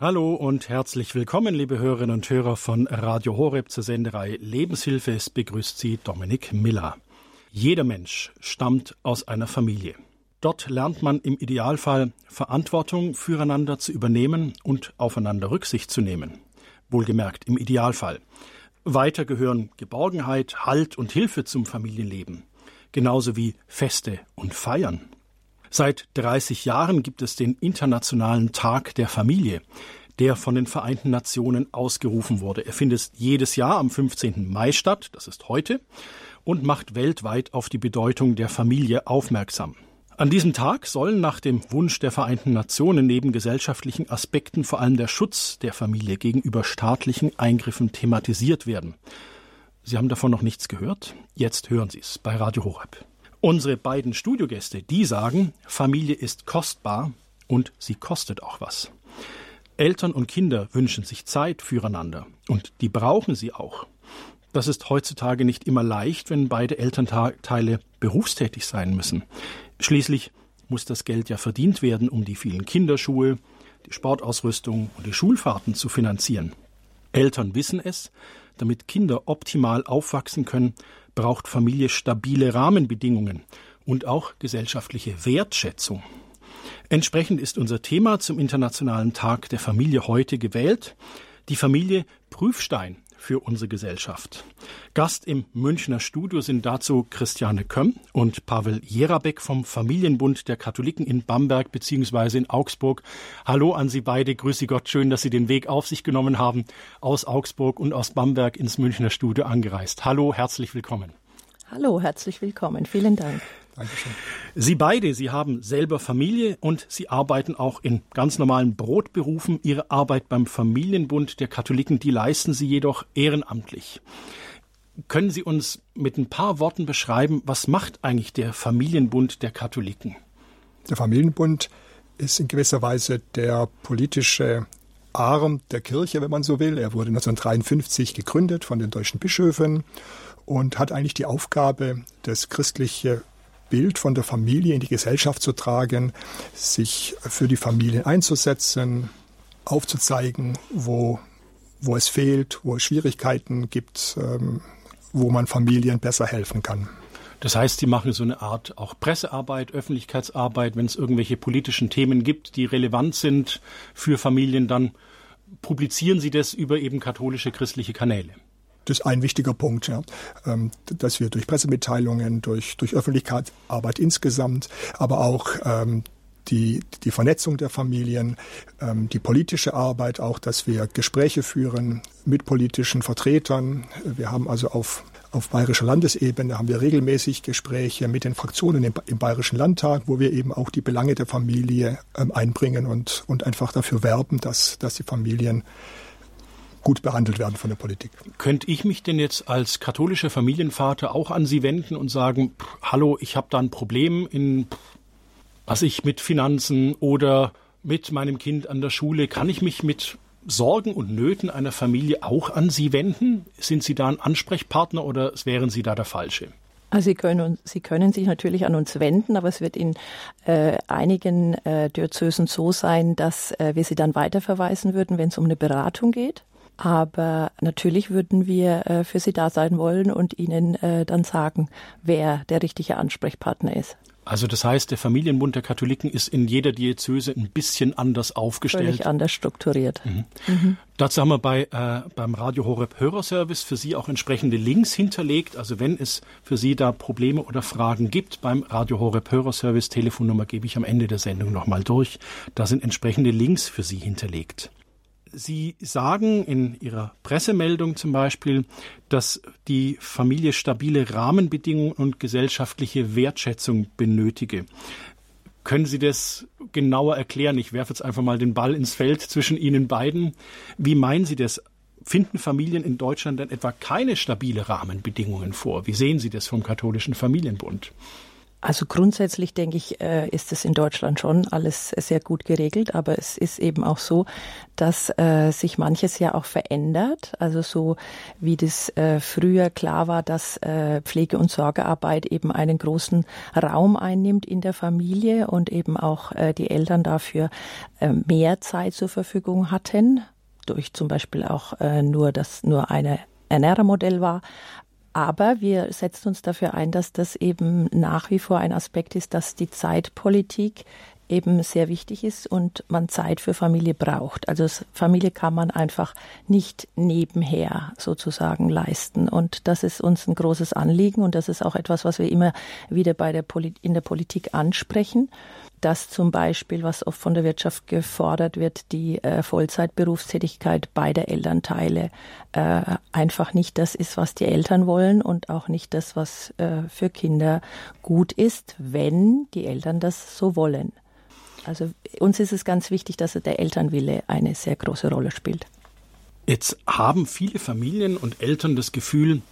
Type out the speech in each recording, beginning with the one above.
Hallo und herzlich willkommen, liebe Hörerinnen und Hörer von Radio Horeb zur Senderei Lebenshilfe. Es begrüßt Sie Dominik Miller. Jeder Mensch stammt aus einer Familie. Dort lernt man im Idealfall Verantwortung füreinander zu übernehmen und aufeinander Rücksicht zu nehmen. Wohlgemerkt im Idealfall. Weiter gehören Geborgenheit, Halt und Hilfe zum Familienleben, genauso wie Feste und Feiern. Seit 30 Jahren gibt es den Internationalen Tag der Familie, der von den Vereinten Nationen ausgerufen wurde. Er findet jedes Jahr am 15. Mai statt, das ist heute, und macht weltweit auf die Bedeutung der Familie aufmerksam. An diesem Tag sollen nach dem Wunsch der Vereinten Nationen neben gesellschaftlichen Aspekten vor allem der Schutz der Familie gegenüber staatlichen Eingriffen thematisiert werden. Sie haben davon noch nichts gehört? Jetzt hören Sie es bei Radio Horeb. Unsere beiden Studiogäste, die sagen, Familie ist kostbar und sie kostet auch was. Eltern und Kinder wünschen sich Zeit füreinander und die brauchen sie auch. Das ist heutzutage nicht immer leicht, wenn beide Elternteile berufstätig sein müssen. Schließlich muss das Geld ja verdient werden, um die vielen Kinderschuhe, die Sportausrüstung und die Schulfahrten zu finanzieren. Eltern wissen es, damit Kinder optimal aufwachsen können, braucht Familie stabile Rahmenbedingungen und auch gesellschaftliche Wertschätzung. Entsprechend ist unser Thema zum Internationalen Tag der Familie heute gewählt. Die Familie Prüfstein für unsere Gesellschaft. Gast im Münchner Studio sind dazu Christiane Kömm und Pavel Jerabek vom Familienbund der Katholiken in Bamberg bzw. in Augsburg. Hallo an Sie beide. Grüße Gott. Schön, dass Sie den Weg auf sich genommen haben, aus Augsburg und aus Bamberg ins Münchner Studio angereist. Hallo, herzlich willkommen. Hallo, herzlich willkommen. Vielen Dank. Dankeschön. Sie beide, Sie haben selber Familie und Sie arbeiten auch in ganz normalen Brotberufen. Ihre Arbeit beim Familienbund der Katholiken, die leisten Sie jedoch ehrenamtlich. Können Sie uns mit ein paar Worten beschreiben, was macht eigentlich der Familienbund der Katholiken? Der Familienbund ist in gewisser Weise der politische Arm der Kirche, wenn man so will. Er wurde 1953 gegründet von den deutschen Bischöfen und hat eigentlich die Aufgabe, das christliche Bild von der Familie in die Gesellschaft zu tragen, sich für die Familien einzusetzen, aufzuzeigen, wo, wo es fehlt, wo es Schwierigkeiten gibt, ähm, wo man Familien besser helfen kann. Das heißt, Sie machen so eine Art auch Pressearbeit, Öffentlichkeitsarbeit, wenn es irgendwelche politischen Themen gibt, die relevant sind für Familien, dann publizieren Sie das über eben katholische christliche Kanäle. Das ist ein wichtiger Punkt, ja, ähm, dass wir durch Pressemitteilungen, durch, durch Öffentlichkeitsarbeit insgesamt, aber auch ähm, die, die Vernetzung der Familien, ähm, die politische Arbeit, auch dass wir Gespräche führen mit politischen Vertretern. Wir haben also auf, auf bayerischer Landesebene haben wir regelmäßig Gespräche mit den Fraktionen im, im Bayerischen Landtag, wo wir eben auch die Belange der Familie einbringen und, und einfach dafür werben, dass, dass die Familien gut behandelt werden von der Politik. Könnte ich mich denn jetzt als katholischer Familienvater auch an Sie wenden und sagen, hallo, ich habe da ein Problem in, was ich mit Finanzen oder mit meinem Kind an der Schule, kann ich mich mit Sorgen und Nöten einer Familie auch an Sie wenden? Sind Sie da ein Ansprechpartner oder wären Sie da der Falsche? Also Sie können, Sie können sich natürlich an uns wenden, aber es wird in äh, einigen äh, Diözesen so sein, dass äh, wir Sie dann weiterverweisen würden, wenn es um eine Beratung geht. Aber natürlich würden wir äh, für Sie da sein wollen und Ihnen äh, dann sagen, wer der richtige Ansprechpartner ist. Also das heißt, der Familienbund der Katholiken ist in jeder Diözese ein bisschen anders aufgestellt. Völlig anders strukturiert. Mhm. Mhm. Dazu haben wir bei, äh, beim Radio Horeb Hörerservice für Sie auch entsprechende Links hinterlegt. Also wenn es für Sie da Probleme oder Fragen gibt, beim Radio Horeb Hörerservice Telefonnummer gebe ich am Ende der Sendung nochmal durch. Da sind entsprechende Links für Sie hinterlegt. Sie sagen in Ihrer Pressemeldung zum Beispiel, dass die Familie stabile Rahmenbedingungen und gesellschaftliche Wertschätzung benötige. Können Sie das genauer erklären? Ich werfe jetzt einfach mal den Ball ins Feld zwischen Ihnen beiden. Wie meinen Sie das? Finden Familien in Deutschland denn etwa keine stabile Rahmenbedingungen vor? Wie sehen Sie das vom katholischen Familienbund? Also grundsätzlich denke ich, äh, ist es in Deutschland schon alles sehr gut geregelt, aber es ist eben auch so, dass äh, sich manches ja auch verändert. Also so wie das äh, früher klar war, dass Pflege- und Sorgearbeit eben einen großen Raum einnimmt in der Familie und eben auch die Eltern dafür mehr Zeit zur Verfügung hatten, durch zum Beispiel auch nur, dass nur eine Ernährermodell war, aber wir setzen uns dafür ein, dass das eben nach wie vor ein Aspekt ist, dass die Zeitpolitik eben sehr wichtig ist und man Zeit für Familie braucht. Also Familie kann man einfach nicht nebenher sozusagen leisten. Und das ist uns ein großes Anliegen und das ist auch etwas, was wir immer wieder bei der Poli in der Politik ansprechen dass zum Beispiel, was oft von der Wirtschaft gefordert wird, die äh, Vollzeitberufstätigkeit beider Elternteile äh, einfach nicht das ist, was die Eltern wollen und auch nicht das, was äh, für Kinder gut ist, wenn die Eltern das so wollen. Also uns ist es ganz wichtig, dass der Elternwille eine sehr große Rolle spielt. Jetzt haben viele Familien und Eltern das Gefühl,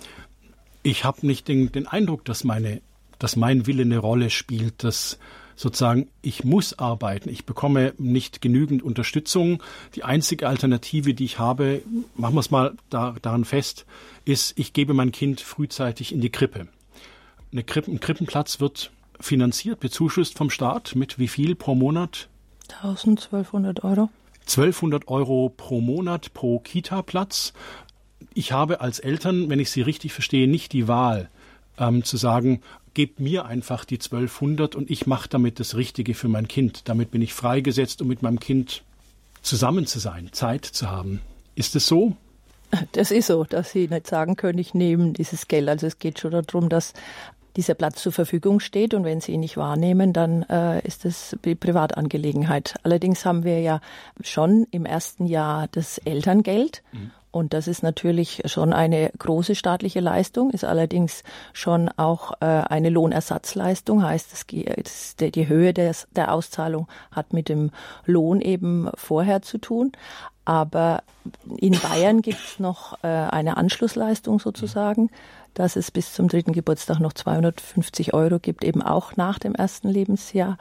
ich habe nicht den, den Eindruck, dass meine, dass mein Wille eine Rolle spielt, dass sozusagen, ich muss arbeiten, ich bekomme nicht genügend Unterstützung. Die einzige Alternative, die ich habe, machen wir es mal da, daran fest, ist, ich gebe mein Kind frühzeitig in die Krippe. Eine Krippe ein Krippenplatz wird finanziert, bezuschusst vom Staat mit wie viel pro Monat? 1200 Euro. 1200 Euro pro Monat pro Kita-Platz. Ich habe als Eltern, wenn ich Sie richtig verstehe, nicht die Wahl, ähm, zu sagen, gebt mir einfach die 1200 und ich mache damit das Richtige für mein Kind. Damit bin ich freigesetzt, um mit meinem Kind zusammen zu sein, Zeit zu haben. Ist es so? Das ist so, dass Sie nicht sagen können, ich nehme dieses Geld. Also es geht schon darum, dass dieser Platz zur Verfügung steht und wenn Sie ihn nicht wahrnehmen, dann äh, ist es die Privatangelegenheit. Allerdings haben wir ja schon im ersten Jahr das Elterngeld. Mhm. Und das ist natürlich schon eine große staatliche Leistung, ist allerdings schon auch äh, eine Lohnersatzleistung, heißt es, die Höhe der Auszahlung hat mit dem Lohn eben vorher zu tun. Aber in Bayern gibt es noch äh, eine Anschlussleistung sozusagen, dass es bis zum dritten Geburtstag noch 250 Euro gibt, eben auch nach dem ersten Lebensjahr.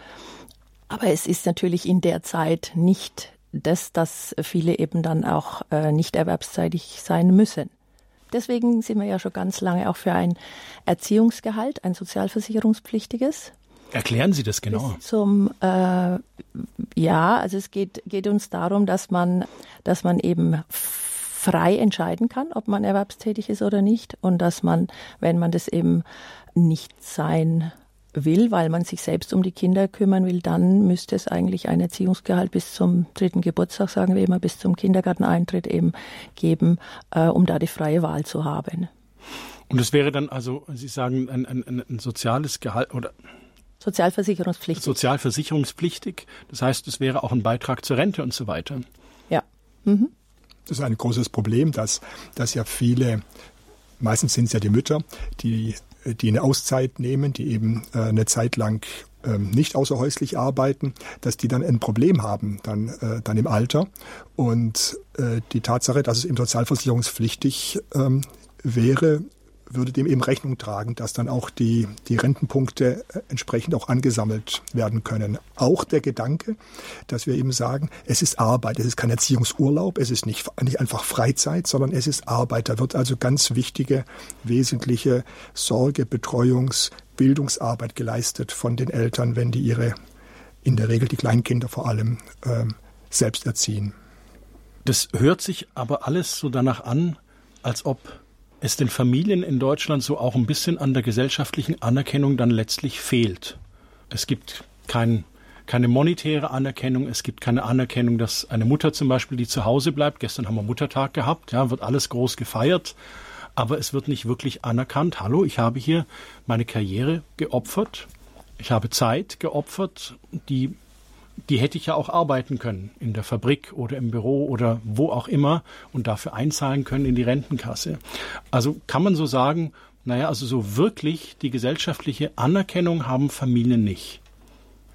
Aber es ist natürlich in der Zeit nicht das, dass viele eben dann auch äh, nicht erwerbszeitig sein müssen. Deswegen sind wir ja schon ganz lange auch für ein Erziehungsgehalt, ein sozialversicherungspflichtiges. Erklären Sie das genau. Zum äh, ja, also es geht geht uns darum, dass man dass man eben frei entscheiden kann, ob man erwerbstätig ist oder nicht und dass man, wenn man das eben nicht sein will, weil man sich selbst um die Kinder kümmern will, dann müsste es eigentlich ein Erziehungsgehalt bis zum dritten Geburtstag, sagen wir immer, bis zum Kindergarteneintritt eben geben, äh, um da die freie Wahl zu haben. Und es wäre dann also, Sie sagen, ein, ein, ein soziales Gehalt oder Sozialversicherungspflichtig. Sozialversicherungspflichtig. Das heißt, es wäre auch ein Beitrag zur Rente und so weiter. Ja. Mhm. Das ist ein großes Problem, dass, dass ja viele, meistens sind es ja die Mütter, die die eine Auszeit nehmen, die eben äh, eine Zeit lang ähm, nicht außerhäuslich arbeiten, dass die dann ein Problem haben, dann, äh, dann im Alter. Und äh, die Tatsache, dass es eben sozialversicherungspflichtig ähm, wäre, würde dem eben Rechnung tragen, dass dann auch die, die Rentenpunkte äh, entsprechend auch angesammelt werden können. Auch der Gedanke, dass wir eben sagen, es ist Arbeit, es ist kein Erziehungsurlaub, es ist nicht, nicht einfach Freizeit, sondern es ist Arbeit. Da wird also ganz wichtige, wesentliche Sorge, Betreuungs-, Bildungsarbeit geleistet von den Eltern, wenn die ihre, in der Regel die Kleinkinder vor allem, ähm, selbst erziehen. Das hört sich aber alles so danach an, als ob es den Familien in Deutschland so auch ein bisschen an der gesellschaftlichen Anerkennung dann letztlich fehlt. Es gibt kein, keine monetäre Anerkennung, es gibt keine Anerkennung, dass eine Mutter zum Beispiel, die zu Hause bleibt, gestern haben wir Muttertag gehabt, ja, wird alles groß gefeiert, aber es wird nicht wirklich anerkannt. Hallo, ich habe hier meine Karriere geopfert, ich habe Zeit geopfert, die die hätte ich ja auch arbeiten können in der Fabrik oder im Büro oder wo auch immer und dafür einzahlen können in die Rentenkasse. Also kann man so sagen, naja, also so wirklich die gesellschaftliche Anerkennung haben Familien nicht.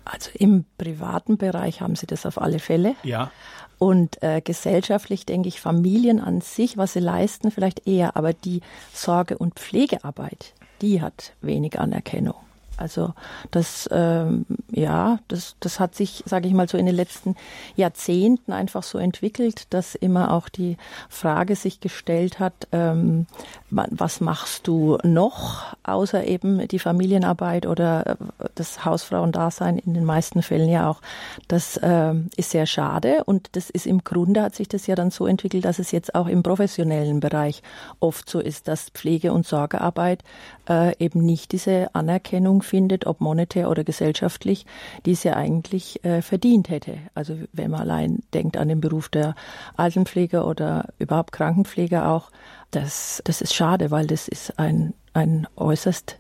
Also im privaten Bereich haben sie das auf alle Fälle. Ja. Und äh, gesellschaftlich denke ich, Familien an sich, was sie leisten, vielleicht eher, aber die Sorge- und Pflegearbeit, die hat wenig Anerkennung. Also das, ähm, ja, das, das hat sich, sage ich mal, so in den letzten Jahrzehnten einfach so entwickelt, dass immer auch die Frage sich gestellt hat, ähm, was machst du noch, außer eben die Familienarbeit oder äh, das Hausfrauendasein in den meisten Fällen ja auch. Das ähm, ist sehr schade und das ist im Grunde hat sich das ja dann so entwickelt, dass es jetzt auch im professionellen Bereich oft so ist, dass Pflege- und Sorgearbeit äh, eben nicht diese Anerkennung findet, ob monetär oder gesellschaftlich, die sie eigentlich äh, verdient hätte. Also wenn man allein denkt an den Beruf der Altenpfleger oder überhaupt Krankenpfleger auch, das, das ist schade, weil das ist ein, ein äußerst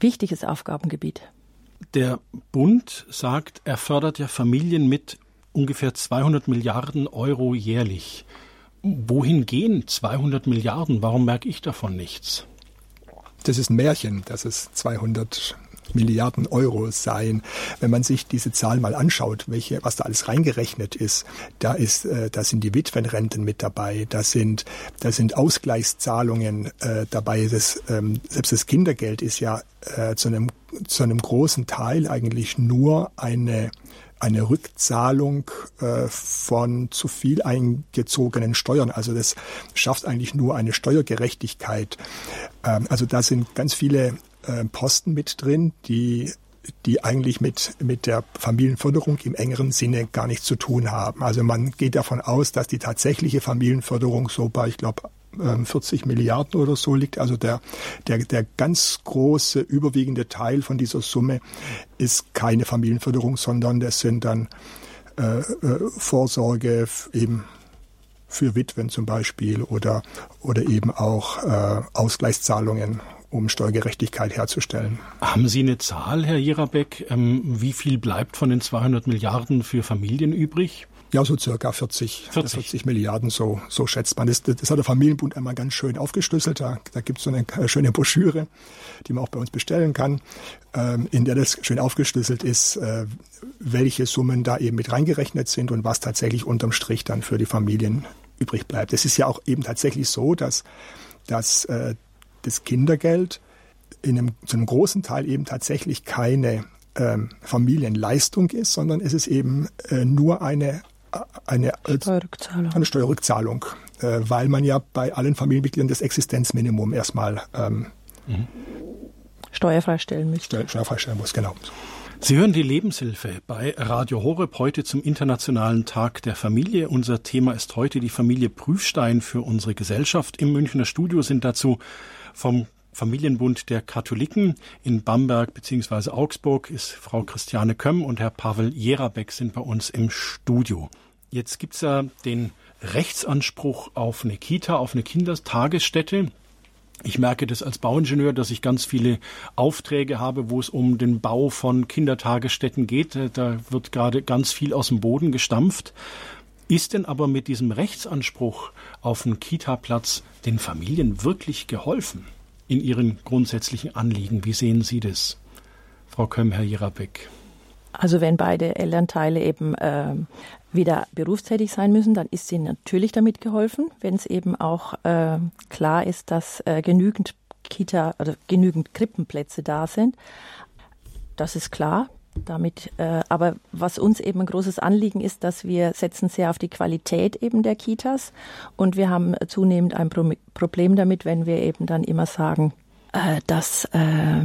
wichtiges Aufgabengebiet. Der Bund sagt, er fördert ja Familien mit ungefähr 200 Milliarden Euro jährlich. Wohin gehen 200 Milliarden? Warum merke ich davon nichts? Das ist ein Märchen, dass es 200 Milliarden Euro seien. Wenn man sich diese Zahl mal anschaut, welche, was da alles reingerechnet ist, da ist, äh, da sind die Witwenrenten mit dabei, da sind, da sind Ausgleichszahlungen äh, dabei. Das, ähm, selbst das Kindergeld ist ja äh, zu einem, zu einem großen Teil eigentlich nur eine eine Rückzahlung äh, von zu viel eingezogenen Steuern. Also das schafft eigentlich nur eine Steuergerechtigkeit. Ähm, also da sind ganz viele äh, Posten mit drin, die die eigentlich mit, mit der Familienförderung im engeren Sinne gar nichts zu tun haben. Also man geht davon aus, dass die tatsächliche Familienförderung so bei, ich glaube, 40 ähm, Milliarden oder so liegt. Also der, der, der ganz große, überwiegende Teil von dieser Summe ist keine Familienförderung, sondern das sind dann äh, äh, Vorsorge eben für Witwen zum Beispiel oder, oder eben auch äh, Ausgleichszahlungen um Steuergerechtigkeit herzustellen. Haben Sie eine Zahl, Herr Jirabeck, ähm, wie viel bleibt von den 200 Milliarden für Familien übrig? Ja, so circa 40, 40. 40 Milliarden, so, so schätzt man. Das, das hat der Familienbund einmal ganz schön aufgeschlüsselt. Da, da gibt es so eine schöne Broschüre, die man auch bei uns bestellen kann, ähm, in der das schön aufgeschlüsselt ist, äh, welche Summen da eben mit reingerechnet sind und was tatsächlich unterm Strich dann für die Familien übrig bleibt. Es ist ja auch eben tatsächlich so, dass, dass äh, das Kindergeld in einem, zu einem großen Teil eben tatsächlich keine ähm, Familienleistung ist, sondern es ist eben äh, nur eine eine Steuerrückzahlung, eine Steuerrückzahlung äh, weil man ja bei allen Familienmitgliedern das Existenzminimum erstmal ähm, mhm. steuerfrei stellen muss. Steuer, steuerfrei stellen muss, genau. Sie hören die Lebenshilfe bei Radio Horeb heute zum Internationalen Tag der Familie. Unser Thema ist heute die Familie Prüfstein für unsere Gesellschaft. Im Münchner Studio sind dazu vom Familienbund der Katholiken in Bamberg bzw. Augsburg ist Frau Christiane Kömm und Herr Pavel Jerabeck sind bei uns im Studio. Jetzt gibt's ja den Rechtsanspruch auf eine Kita, auf eine Kindertagesstätte. Ich merke das als Bauingenieur, dass ich ganz viele Aufträge habe, wo es um den Bau von Kindertagesstätten geht. Da wird gerade ganz viel aus dem Boden gestampft. Ist denn aber mit diesem Rechtsanspruch auf einen Kita-Platz den Familien wirklich geholfen? In Ihren grundsätzlichen Anliegen. Wie sehen Sie das, Frau Kömm, Herr Jerabeck? Also wenn beide Elternteile eben äh, wieder berufstätig sein müssen, dann ist ihnen natürlich damit geholfen, wenn es eben auch äh, klar ist, dass äh, genügend Kita oder genügend Krippenplätze da sind. Das ist klar. Damit, äh, aber was uns eben ein großes Anliegen ist, dass wir setzen sehr auf die Qualität eben der Kitas und wir haben zunehmend ein Pro Problem damit, wenn wir eben dann immer sagen, äh, dass äh,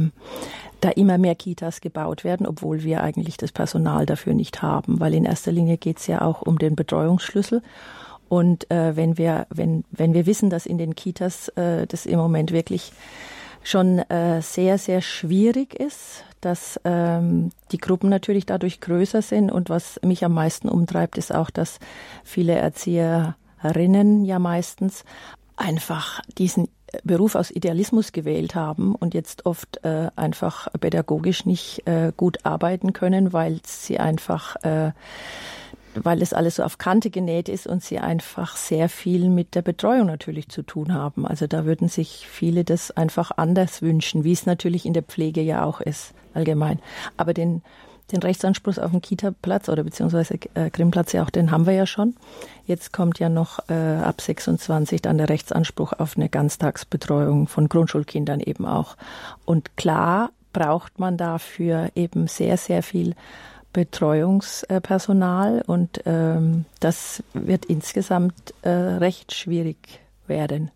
da immer mehr Kitas gebaut werden, obwohl wir eigentlich das Personal dafür nicht haben, weil in erster Linie geht es ja auch um den Betreuungsschlüssel. Und äh, wenn wir wenn wenn wir wissen, dass in den Kitas äh, das im Moment wirklich schon äh, sehr sehr schwierig ist, dass ähm, die Gruppen natürlich dadurch größer sind. Und was mich am meisten umtreibt, ist auch, dass viele Erzieherinnen ja meistens einfach diesen Beruf aus Idealismus gewählt haben und jetzt oft äh, einfach pädagogisch nicht äh, gut arbeiten können, weil sie einfach äh, weil es alles so auf Kante genäht ist und sie einfach sehr viel mit der Betreuung natürlich zu tun haben. Also da würden sich viele das einfach anders wünschen, wie es natürlich in der Pflege ja auch ist, allgemein. Aber den, den Rechtsanspruch auf den Kita-Platz oder beziehungsweise äh, Grimmplatz ja auch, den haben wir ja schon. Jetzt kommt ja noch äh, ab 26 dann der Rechtsanspruch auf eine Ganztagsbetreuung von Grundschulkindern eben auch. Und klar braucht man dafür eben sehr, sehr viel Betreuungspersonal und ähm, das wird insgesamt äh, recht schwierig werden.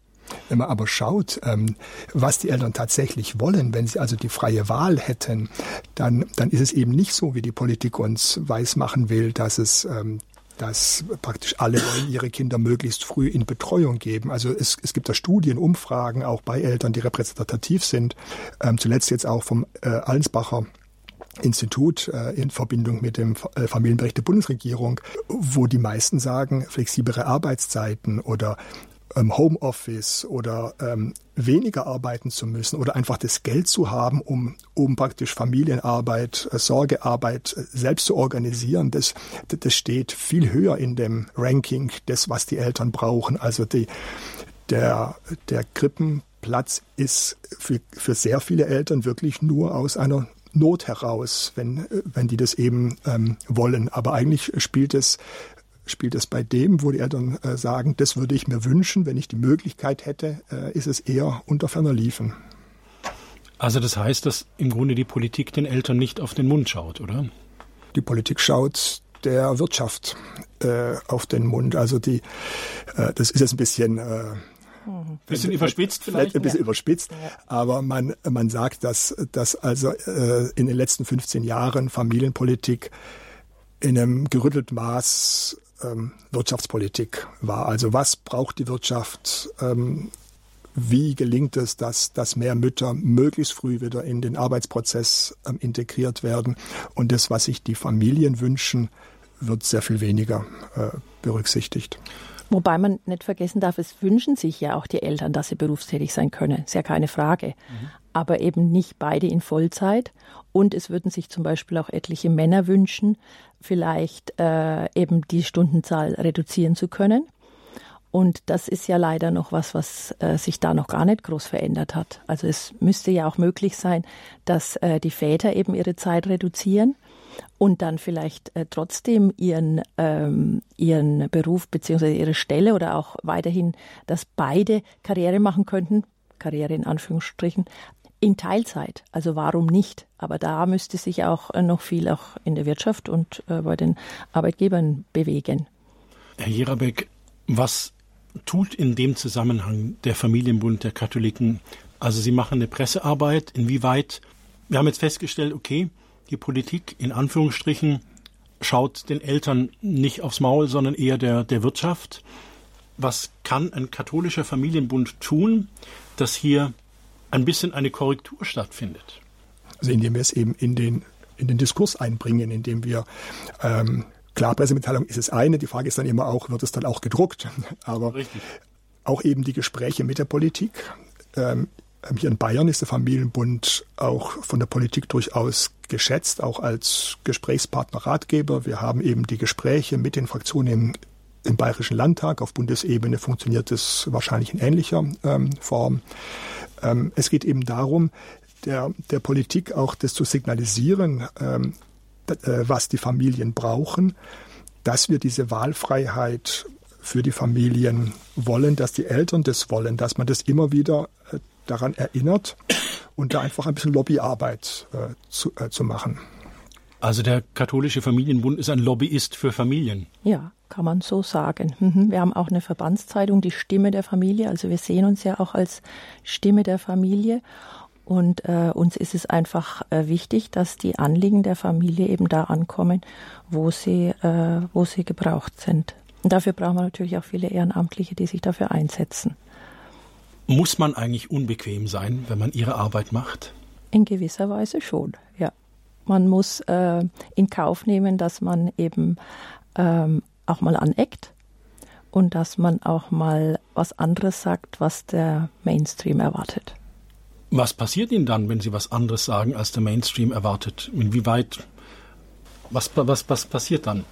Wenn man aber schaut, ähm, was die Eltern tatsächlich wollen, wenn sie also die freie Wahl hätten, dann, dann ist es eben nicht so, wie die Politik uns weismachen will, dass es ähm, dass praktisch alle wollen ihre Kinder möglichst früh in Betreuung geben. Also es, es gibt da Studien, Umfragen auch bei Eltern, die repräsentativ sind. Ähm, zuletzt jetzt auch vom äh, Allensbacher Institut äh, in Verbindung mit dem äh, Familienbericht der Bundesregierung, wo die meisten sagen, flexiblere Arbeitszeiten oder ähm, Homeoffice oder ähm, weniger arbeiten zu müssen oder einfach das Geld zu haben, um, um praktisch Familienarbeit, äh, Sorgearbeit selbst zu organisieren, das, das steht viel höher in dem Ranking des, was die Eltern brauchen. Also die, der, der Krippenplatz ist für, für sehr viele Eltern wirklich nur aus einer Not heraus, wenn, wenn die das eben ähm, wollen. Aber eigentlich spielt es spielt es bei dem, wo die Eltern äh, sagen, das würde ich mir wünschen, wenn ich die Möglichkeit hätte, äh, ist es eher unter ferner Liefen. Also das heißt, dass im Grunde die Politik den Eltern nicht auf den Mund schaut, oder? Die Politik schaut der Wirtschaft äh, auf den Mund. Also die, äh, das ist jetzt ein bisschen ein bisschen überspitzt vielleicht? Ein bisschen ja. überspitzt, aber man, man sagt, dass, dass also äh, in den letzten 15 Jahren Familienpolitik in einem gerüttelten Maß ähm, Wirtschaftspolitik war. Also was braucht die Wirtschaft? Ähm, wie gelingt es, dass, dass mehr Mütter möglichst früh wieder in den Arbeitsprozess ähm, integriert werden? Und das, was sich die Familien wünschen, wird sehr viel weniger äh, berücksichtigt. Wobei man nicht vergessen darf, es wünschen sich ja auch die Eltern, dass sie berufstätig sein können. Ist ja keine Frage. Mhm. Aber eben nicht beide in Vollzeit. Und es würden sich zum Beispiel auch etliche Männer wünschen, vielleicht äh, eben die Stundenzahl reduzieren zu können. Und das ist ja leider noch was, was äh, sich da noch gar nicht groß verändert hat. Also es müsste ja auch möglich sein, dass äh, die Väter eben ihre Zeit reduzieren und dann vielleicht äh, trotzdem ihren, ähm, ihren Beruf beziehungsweise ihre Stelle oder auch weiterhin, dass beide Karriere machen könnten, Karriere in Anführungsstrichen, in Teilzeit. Also warum nicht? Aber da müsste sich auch äh, noch viel auch in der Wirtschaft und äh, bei den Arbeitgebern bewegen. Herr Jerabeck, was tut in dem Zusammenhang der Familienbund der Katholiken? Also Sie machen eine Pressearbeit. Inwieweit? Wir haben jetzt festgestellt, okay, die Politik in Anführungsstrichen schaut den Eltern nicht aufs Maul, sondern eher der, der Wirtschaft. Was kann ein katholischer Familienbund tun, dass hier ein bisschen eine Korrektur stattfindet? Also indem wir es eben in den, in den Diskurs einbringen, indem wir ähm, Klar, Pressemitteilung ist es eine. Die Frage ist dann immer auch, wird es dann auch gedruckt? Aber Richtig. auch eben die Gespräche mit der Politik. Ähm, hier in Bayern ist der Familienbund auch von der Politik durchaus geschätzt, auch als Gesprächspartner, Ratgeber. Wir haben eben die Gespräche mit den Fraktionen im, im Bayerischen Landtag. Auf Bundesebene funktioniert es wahrscheinlich in ähnlicher ähm, Form. Ähm, es geht eben darum, der, der Politik auch das zu signalisieren, ähm, äh, was die Familien brauchen, dass wir diese Wahlfreiheit für die Familien wollen, dass die Eltern das wollen, dass man das immer wieder äh, daran erinnert und da einfach ein bisschen Lobbyarbeit äh, zu, äh, zu machen. Also der katholische Familienbund ist ein Lobbyist für Familien. Ja, kann man so sagen. Mhm. Wir haben auch eine Verbandszeitung, die Stimme der Familie. Also wir sehen uns ja auch als Stimme der Familie. Und äh, uns ist es einfach äh, wichtig, dass die Anliegen der Familie eben da ankommen, wo sie, äh, wo sie gebraucht sind. Und dafür brauchen wir natürlich auch viele Ehrenamtliche, die sich dafür einsetzen. Muss man eigentlich unbequem sein, wenn man ihre Arbeit macht? In gewisser Weise schon, ja. Man muss äh, in Kauf nehmen, dass man eben ähm, auch mal aneckt und dass man auch mal was anderes sagt, was der Mainstream erwartet. Was passiert Ihnen dann, wenn Sie was anderes sagen, als der Mainstream erwartet? Inwieweit, was, was, was passiert dann?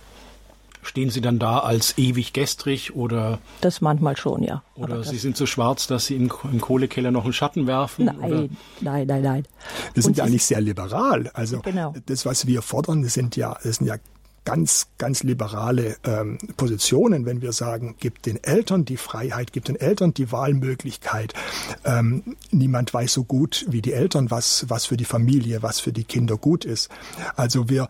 Stehen Sie dann da als ewig gestrig oder? Das manchmal schon, ja. Oder Sie sind so schwarz, dass Sie im, im Kohlekeller noch einen Schatten werfen? Nein, oder? nein, nein, nein. Wir sind Und ja eigentlich sehr liberal. Also genau. das, was wir fordern, das sind ja, das sind ja ganz, ganz liberale ähm, Positionen, wenn wir sagen, gibt den Eltern die Freiheit, gibt den Eltern die Wahlmöglichkeit. Ähm, niemand weiß so gut wie die Eltern, was, was für die Familie, was für die Kinder gut ist. Also wir,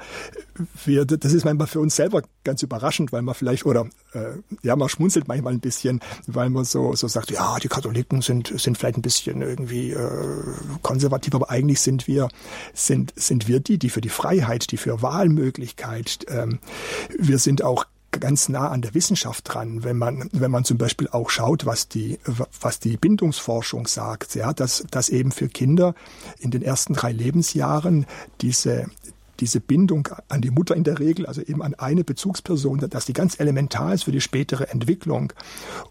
wir, das ist manchmal für uns selber ganz überraschend, weil man vielleicht, oder äh, ja, man schmunzelt manchmal ein bisschen, weil man so, so sagt, ja, die Katholiken sind, sind vielleicht ein bisschen irgendwie äh, konservativ, aber eigentlich sind wir, sind, sind wir die, die für die Freiheit, die für Wahlmöglichkeit, ähm, wir sind auch ganz nah an der Wissenschaft dran, wenn man, wenn man zum Beispiel auch schaut, was die, was die Bindungsforschung sagt, ja, dass, dass eben für Kinder in den ersten drei Lebensjahren diese, diese Bindung an die Mutter in der Regel, also eben an eine Bezugsperson, dass die ganz elementar ist für die spätere Entwicklung.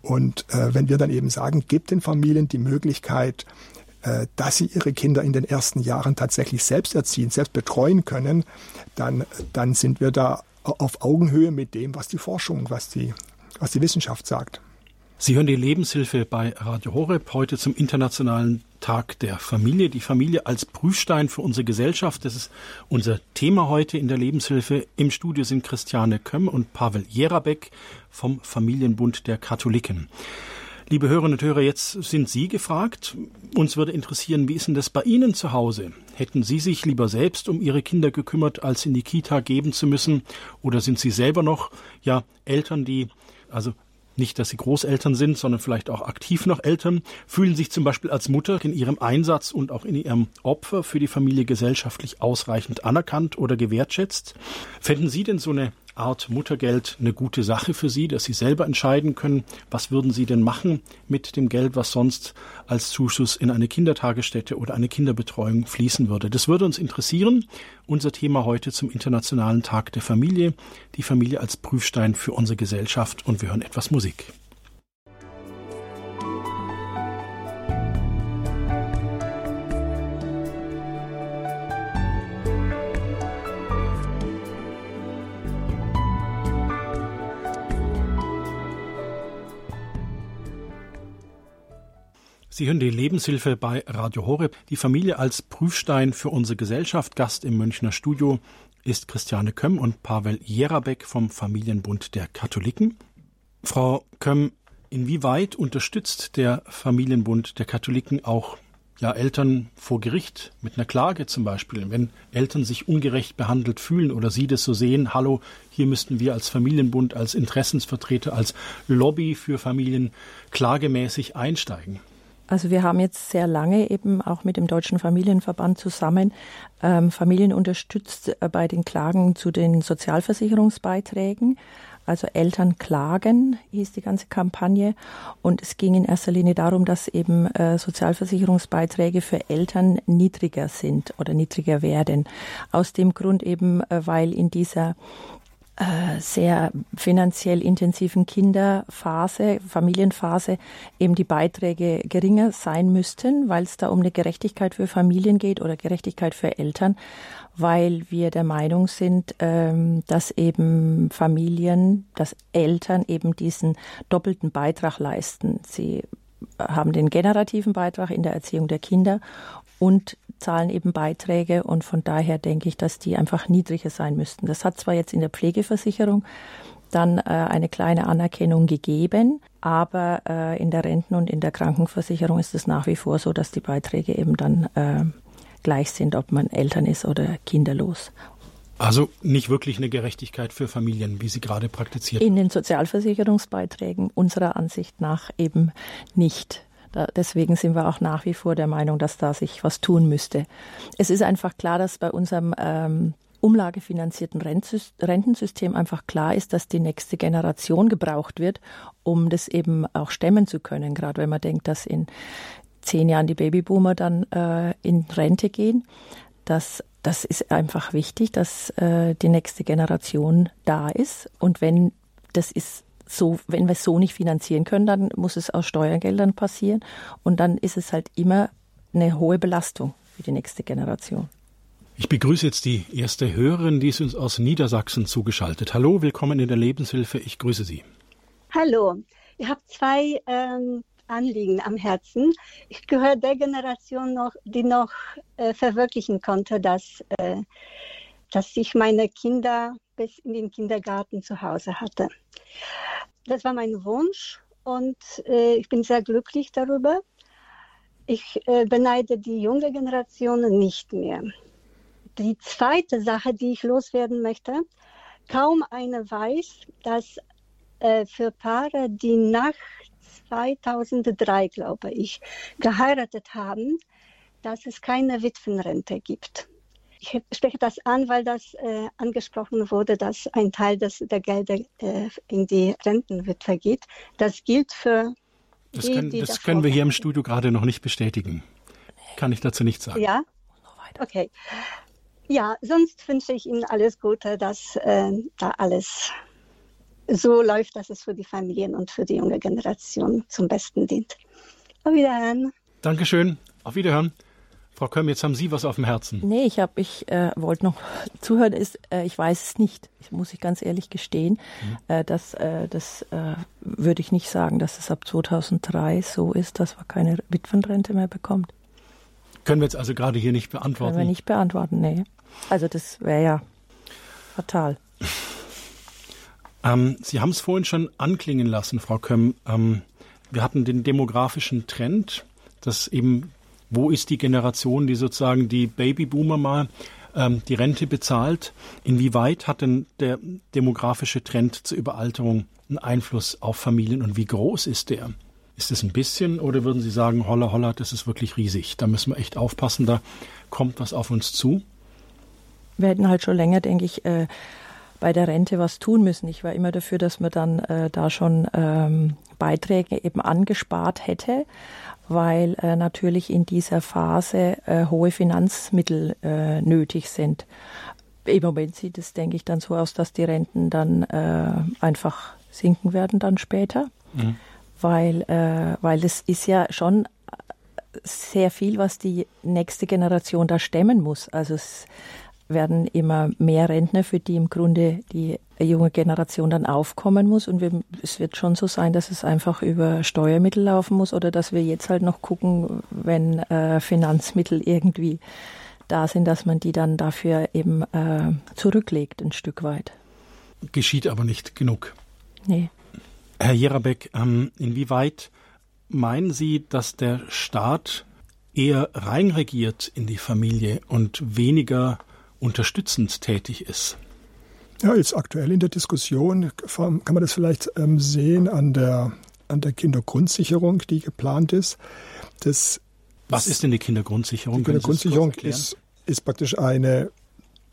Und äh, wenn wir dann eben sagen, gibt den Familien die Möglichkeit, äh, dass sie ihre Kinder in den ersten Jahren tatsächlich selbst erziehen, selbst betreuen können, dann, dann sind wir da auf Augenhöhe mit dem, was die Forschung, was die, was die Wissenschaft sagt. Sie hören die Lebenshilfe bei Radio Horeb heute zum Internationalen Tag der Familie. Die Familie als Prüfstein für unsere Gesellschaft. Das ist unser Thema heute in der Lebenshilfe. Im Studio sind Christiane Kömm und Pavel Jerabek vom Familienbund der Katholiken. Liebe Hörerinnen und Hörer, jetzt sind Sie gefragt. Uns würde interessieren, wie ist denn das bei Ihnen zu Hause? Hätten Sie sich lieber selbst um Ihre Kinder gekümmert, als in die Kita geben zu müssen? Oder sind Sie selber noch, ja, Eltern, die also nicht, dass sie Großeltern sind, sondern vielleicht auch aktiv noch Eltern, fühlen sich zum Beispiel als Mutter in ihrem Einsatz und auch in ihrem Opfer für die Familie gesellschaftlich ausreichend anerkannt oder gewertschätzt. Fänden Sie denn so eine Art Muttergeld eine gute Sache für Sie, dass Sie selber entscheiden können, was würden Sie denn machen mit dem Geld, was sonst als Zuschuss in eine Kindertagesstätte oder eine Kinderbetreuung fließen würde. Das würde uns interessieren. Unser Thema heute zum Internationalen Tag der Familie, die Familie als Prüfstein für unsere Gesellschaft und wir hören etwas Musik. Sie hören die Lebenshilfe bei Radio Horeb. Die Familie als Prüfstein für unsere Gesellschaft. Gast im Münchner Studio ist Christiane Kömm und Pavel Jerabek vom Familienbund der Katholiken. Frau Kömm, inwieweit unterstützt der Familienbund der Katholiken auch ja, Eltern vor Gericht mit einer Klage zum Beispiel, wenn Eltern sich ungerecht behandelt fühlen oder sie das so sehen, hallo, hier müssten wir als Familienbund, als Interessensvertreter, als Lobby für Familien klagemäßig einsteigen. Also wir haben jetzt sehr lange eben auch mit dem Deutschen Familienverband zusammen ähm, Familien unterstützt äh, bei den Klagen zu den Sozialversicherungsbeiträgen. Also Eltern klagen hieß die ganze Kampagne und es ging in erster Linie darum, dass eben äh, Sozialversicherungsbeiträge für Eltern niedriger sind oder niedriger werden. Aus dem Grund eben, äh, weil in dieser sehr finanziell intensiven Kinderphase, Familienphase eben die Beiträge geringer sein müssten, weil es da um eine Gerechtigkeit für Familien geht oder Gerechtigkeit für Eltern, weil wir der Meinung sind, ähm, dass eben Familien, dass Eltern eben diesen doppelten Beitrag leisten. Sie haben den generativen Beitrag in der Erziehung der Kinder und zahlen eben Beiträge und von daher denke ich, dass die einfach niedriger sein müssten. Das hat zwar jetzt in der Pflegeversicherung dann äh, eine kleine Anerkennung gegeben, aber äh, in der Renten- und in der Krankenversicherung ist es nach wie vor so, dass die Beiträge eben dann äh, gleich sind, ob man Eltern ist oder kinderlos. Also nicht wirklich eine Gerechtigkeit für Familien, wie Sie gerade praktiziert. In den Sozialversicherungsbeiträgen unserer Ansicht nach eben nicht. Da, deswegen sind wir auch nach wie vor der Meinung, dass da sich was tun müsste. Es ist einfach klar, dass bei unserem ähm, umlagefinanzierten Rentensystem einfach klar ist, dass die nächste Generation gebraucht wird, um das eben auch stemmen zu können. Gerade wenn man denkt, dass in zehn Jahren die Babyboomer dann äh, in Rente gehen. Das, das ist einfach wichtig, dass äh, die nächste Generation da ist. Und wenn das ist so, wenn wir es so nicht finanzieren können, dann muss es aus Steuergeldern passieren. Und dann ist es halt immer eine hohe Belastung für die nächste Generation. Ich begrüße jetzt die erste Hörerin, die ist uns aus Niedersachsen zugeschaltet. Hallo, willkommen in der Lebenshilfe. Ich grüße Sie. Hallo, ich habe zwei ähm, Anliegen am Herzen. Ich gehöre der Generation noch, die noch äh, verwirklichen konnte, dass äh, dass ich meine Kinder bis in den Kindergarten zu Hause hatte. Das war mein Wunsch und äh, ich bin sehr glücklich darüber. Ich äh, beneide die junge Generation nicht mehr. Die zweite Sache, die ich loswerden möchte, kaum einer weiß, dass äh, für Paare, die nach 2003, glaube ich, geheiratet haben, dass es keine Witwenrente gibt. Ich spreche das an, weil das äh, angesprochen wurde, dass ein Teil des, der Gelder äh, in die Rentenwitwe geht. Das gilt für das, können, die das können wir hier im Studio gerade noch nicht bestätigen. Kann ich dazu nichts sagen. Ja? Okay. Ja, sonst wünsche ich Ihnen alles Gute, dass äh, da alles so läuft, dass es für die Familien und für die junge Generation zum Besten dient. Auf Wiederhören. Dankeschön. Auf Wiederhören. Frau Kömm, jetzt haben Sie was auf dem Herzen. Nee, ich habe, ich äh, wollte noch zuhören, ist, äh, ich weiß es nicht. Ich muss ich ganz ehrlich gestehen. Mhm. Äh, das äh, das äh, würde ich nicht sagen, dass es ab 2003 so ist, dass man keine Witwenrente mehr bekommt. Können wir jetzt also gerade hier nicht beantworten? Können wir nicht beantworten, nee. Also das wäre ja fatal. Ähm, Sie haben es vorhin schon anklingen lassen, Frau Kömm. Ähm, wir hatten den demografischen Trend, dass eben wo ist die Generation, die sozusagen die Babyboomer mal ähm, die Rente bezahlt? Inwieweit hat denn der demografische Trend zur Überalterung einen Einfluss auf Familien und wie groß ist der? Ist es ein bisschen oder würden Sie sagen, holla holla, das ist wirklich riesig? Da müssen wir echt aufpassen, da kommt was auf uns zu? Wir hätten halt schon länger, denke ich, äh, bei der Rente was tun müssen. Ich war immer dafür, dass man dann äh, da schon ähm, Beiträge eben angespart hätte weil äh, natürlich in dieser Phase äh, hohe Finanzmittel äh, nötig sind. Im Moment sieht es, denke ich, dann so aus, dass die Renten dann äh, einfach sinken werden dann später, mhm. weil, äh, weil es ist ja schon sehr viel, was die nächste Generation da stemmen muss. Also es werden immer mehr Rentner, für die im Grunde die junge Generation dann aufkommen muss. Und wir, es wird schon so sein, dass es einfach über Steuermittel laufen muss oder dass wir jetzt halt noch gucken, wenn äh, Finanzmittel irgendwie da sind, dass man die dann dafür eben äh, zurücklegt ein Stück weit. Geschieht aber nicht genug. Nee. Herr Jerabek, ähm, inwieweit meinen Sie, dass der Staat eher reinregiert in die Familie und weniger unterstützend tätig ist? Ja, jetzt aktuell in der Diskussion kann man das vielleicht ähm, sehen an der, an der Kindergrundsicherung, die geplant ist. Das, Was ist denn die Kindergrundsicherung? Die Kindergrundsicherung ist, ist praktisch eine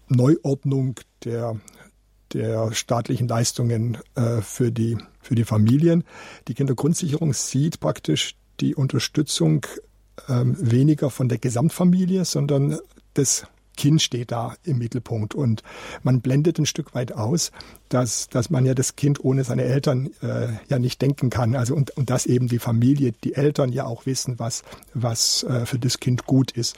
Neuordnung der, der staatlichen Leistungen äh, für, die, für die Familien. Die Kindergrundsicherung sieht praktisch die Unterstützung ähm, weniger von der Gesamtfamilie, sondern des Kind steht da im Mittelpunkt und man blendet ein Stück weit aus, dass, dass man ja das Kind ohne seine Eltern äh, ja nicht denken kann. Also und, und dass eben die Familie, die Eltern ja auch wissen, was, was äh, für das Kind gut ist.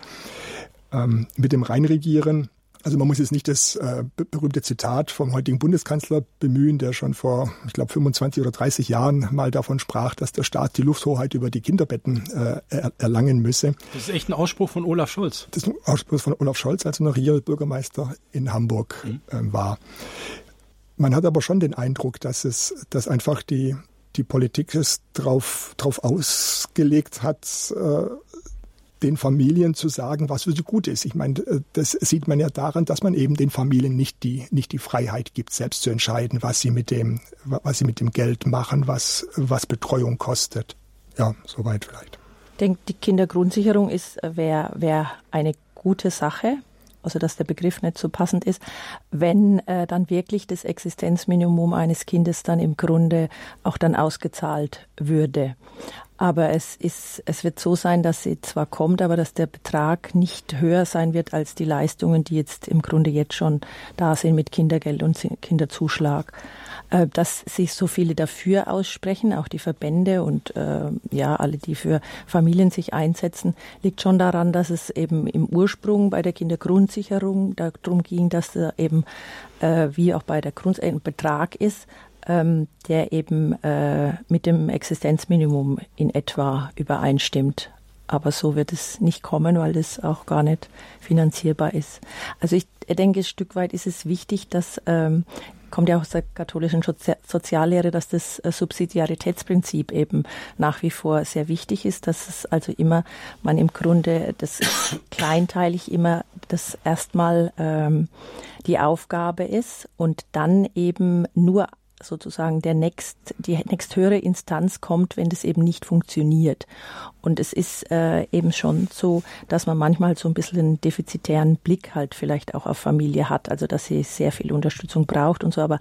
Ähm, mit dem Reinregieren also man muss jetzt nicht das äh, berühmte Zitat vom heutigen Bundeskanzler bemühen, der schon vor, ich glaube, 25 oder 30 Jahren mal davon sprach, dass der Staat die Lufthoheit über die Kinderbetten äh, er erlangen müsse. Das ist echt ein Ausspruch von Olaf Scholz. Das ist ein Ausspruch von Olaf Scholz, als er noch hier Bürgermeister in Hamburg mhm. äh, war. Man hat aber schon den Eindruck, dass es, dass einfach die die Politik es drauf, drauf ausgelegt hat, äh, den Familien zu sagen, was für sie gut ist. Ich meine, äh, das sieht man ja daran, dass man eben den Familien nicht die, nicht die Freiheit gibt, selbst zu entscheiden, was sie mit dem, was sie mit dem Geld machen, was, was Betreuung kostet. Ja, soweit vielleicht. Ich denke, die Kindergrundsicherung ist, äh, wäre wär eine gute Sache also dass der Begriff nicht so passend ist, wenn äh, dann wirklich das Existenzminimum eines Kindes dann im Grunde auch dann ausgezahlt würde. Aber es ist, es wird so sein, dass sie zwar kommt, aber dass der Betrag nicht höher sein wird als die Leistungen, die jetzt im Grunde jetzt schon da sind mit Kindergeld und Kinderzuschlag. Äh, dass sich so viele dafür aussprechen, auch die Verbände und äh, ja, alle, die für Familien sich einsetzen, liegt schon daran, dass es eben im Ursprung bei der Kindergrundsicherung darum ging, dass da eben, äh, wie auch bei der Grund ein Betrag ist, ähm, der eben äh, mit dem Existenzminimum in etwa übereinstimmt. Aber so wird es nicht kommen, weil das auch gar nicht finanzierbar ist. Also ich denke, ein Stück weit ist es wichtig, dass ähm, kommt ja aus der katholischen Soziallehre, dass das äh, Subsidiaritätsprinzip eben nach wie vor sehr wichtig ist, dass es also immer man im Grunde das kleinteilig immer das erstmal ähm, die Aufgabe ist und dann eben nur sozusagen der nächst, die nächsthöhere Instanz kommt, wenn das eben nicht funktioniert. Und es ist äh, eben schon so, dass man manchmal so ein bisschen einen defizitären Blick halt vielleicht auch auf Familie hat, also dass sie sehr viel Unterstützung braucht und so. Aber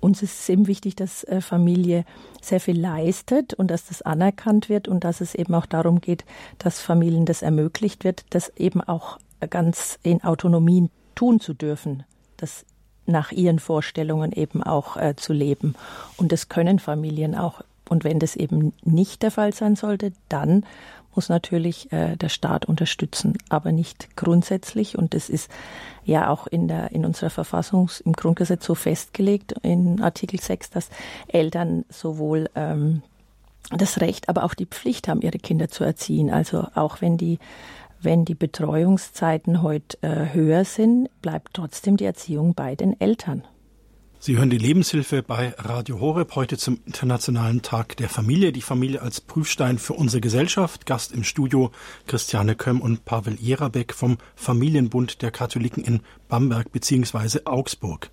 uns ist es eben wichtig, dass äh, Familie sehr viel leistet und dass das anerkannt wird und dass es eben auch darum geht, dass Familien das ermöglicht wird, das eben auch ganz in Autonomie tun zu dürfen. Das nach ihren Vorstellungen eben auch äh, zu leben. Und das können Familien auch. Und wenn das eben nicht der Fall sein sollte, dann muss natürlich äh, der Staat unterstützen, aber nicht grundsätzlich. Und das ist ja auch in der in unserer Verfassung im Grundgesetz so festgelegt in Artikel 6, dass Eltern sowohl ähm, das Recht, aber auch die Pflicht haben, ihre Kinder zu erziehen. Also auch wenn die wenn die Betreuungszeiten heute äh, höher sind, bleibt trotzdem die Erziehung bei den Eltern. Sie hören die Lebenshilfe bei Radio Horeb heute zum Internationalen Tag der Familie. Die Familie als Prüfstein für unsere Gesellschaft. Gast im Studio Christiane Kömm und Pavel Jerabek vom Familienbund der Katholiken in Bamberg bzw. Augsburg.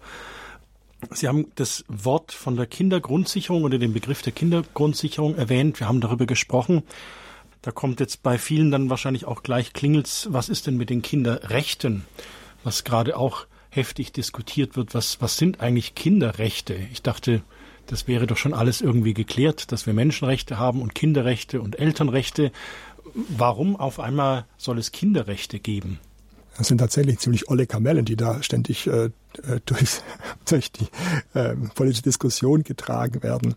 Sie haben das Wort von der Kindergrundsicherung oder den Begriff der Kindergrundsicherung erwähnt. Wir haben darüber gesprochen. Da kommt jetzt bei vielen dann wahrscheinlich auch gleich Klingels, was ist denn mit den Kinderrechten, was gerade auch heftig diskutiert wird. Was, was sind eigentlich Kinderrechte? Ich dachte, das wäre doch schon alles irgendwie geklärt, dass wir Menschenrechte haben und Kinderrechte und Elternrechte. Warum auf einmal soll es Kinderrechte geben? Das sind tatsächlich ziemlich olle Kamellen, die da ständig äh, äh durch, durch die äh, politische Diskussion getragen werden.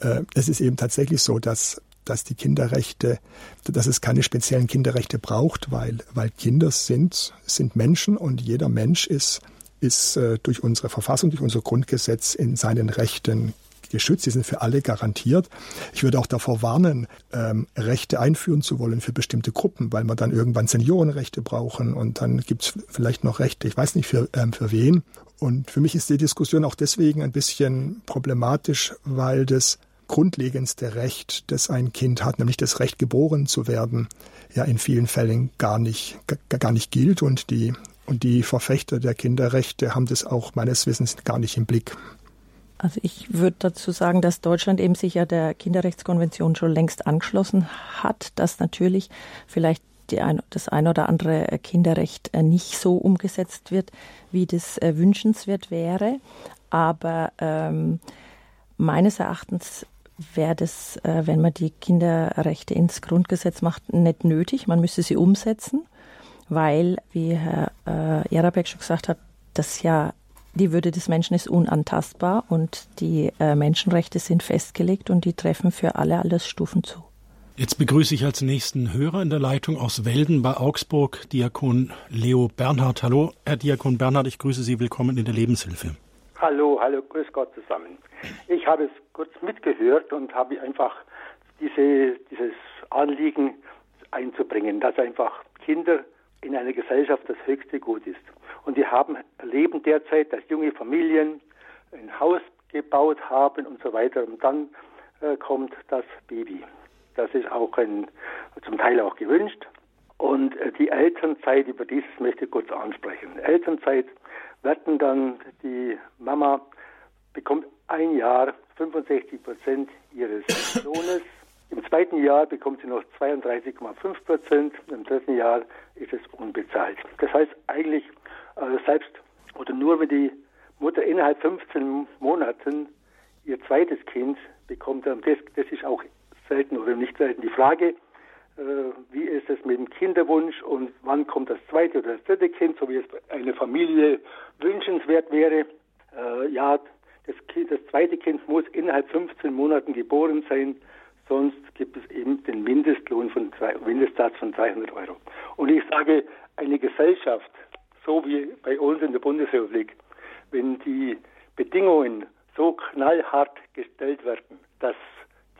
Äh, es ist eben tatsächlich so, dass dass die Kinderrechte, dass es keine speziellen Kinderrechte braucht, weil, weil Kinder sind, sind Menschen und jeder Mensch ist, ist äh, durch unsere Verfassung, durch unser Grundgesetz in seinen Rechten geschützt, sie sind für alle garantiert. Ich würde auch davor warnen, ähm, Rechte einführen zu wollen für bestimmte Gruppen, weil man dann irgendwann Seniorenrechte brauchen und dann gibt es vielleicht noch Rechte, ich weiß nicht für, ähm, für wen. Und für mich ist die Diskussion auch deswegen ein bisschen problematisch, weil das grundlegendste Recht, das ein Kind hat, nämlich das Recht geboren zu werden, ja in vielen Fällen gar nicht, gar nicht gilt und die, und die Verfechter der Kinderrechte haben das auch meines Wissens gar nicht im Blick. Also ich würde dazu sagen, dass Deutschland eben sich ja der Kinderrechtskonvention schon längst angeschlossen hat, dass natürlich vielleicht ein, das ein oder andere Kinderrecht äh, nicht so umgesetzt wird, wie das äh, wünschenswert wäre. Aber ähm, meines Erachtens wäre das, äh, wenn man die Kinderrechte ins Grundgesetz macht, nicht nötig. Man müsste sie umsetzen, weil, wie Herr äh, Jarabek schon gesagt hat, das ja die Würde des Menschen ist unantastbar und die äh, Menschenrechte sind festgelegt und die treffen für alle Altersstufen zu. Jetzt begrüße ich als nächsten Hörer in der Leitung aus Welden bei Augsburg Diakon Leo Bernhard. Hallo, Herr Diakon Bernhard, ich grüße Sie. Willkommen in der Lebenshilfe. Hallo, hallo, grüß Gott zusammen. Ich habe es kurz mitgehört und habe einfach diese, dieses Anliegen einzubringen, dass einfach Kinder in einer Gesellschaft das höchste Gut ist. Und wir haben erleben derzeit, dass junge Familien ein Haus gebaut haben und so weiter. Und dann äh, kommt das Baby. Das ist auch ein, zum Teil auch gewünscht. Und äh, die Elternzeit, über dieses möchte ich kurz ansprechen. Elternzeit werden dann die Mama bekommt ein Jahr 65 Prozent ihres Lohnes. Im zweiten Jahr bekommt sie noch 32,5 Prozent. Im dritten Jahr ist es unbezahlt. Das heißt eigentlich äh, selbst oder nur wenn die Mutter innerhalb 15 Monaten ihr zweites Kind bekommt, das, das ist auch selten oder nicht selten die Frage, äh, wie ist es mit dem Kinderwunsch und wann kommt das zweite oder das dritte Kind, so wie es eine Familie wünschenswert wäre. Äh, ja, das, kind, das zweite Kind muss innerhalb 15 Monaten geboren sein, sonst gibt es eben den Mindestlohn von Mindestsatz von 300 Euro. Und ich sage, eine Gesellschaft, so wie bei uns in der Bundesrepublik, wenn die Bedingungen so knallhart gestellt werden, dass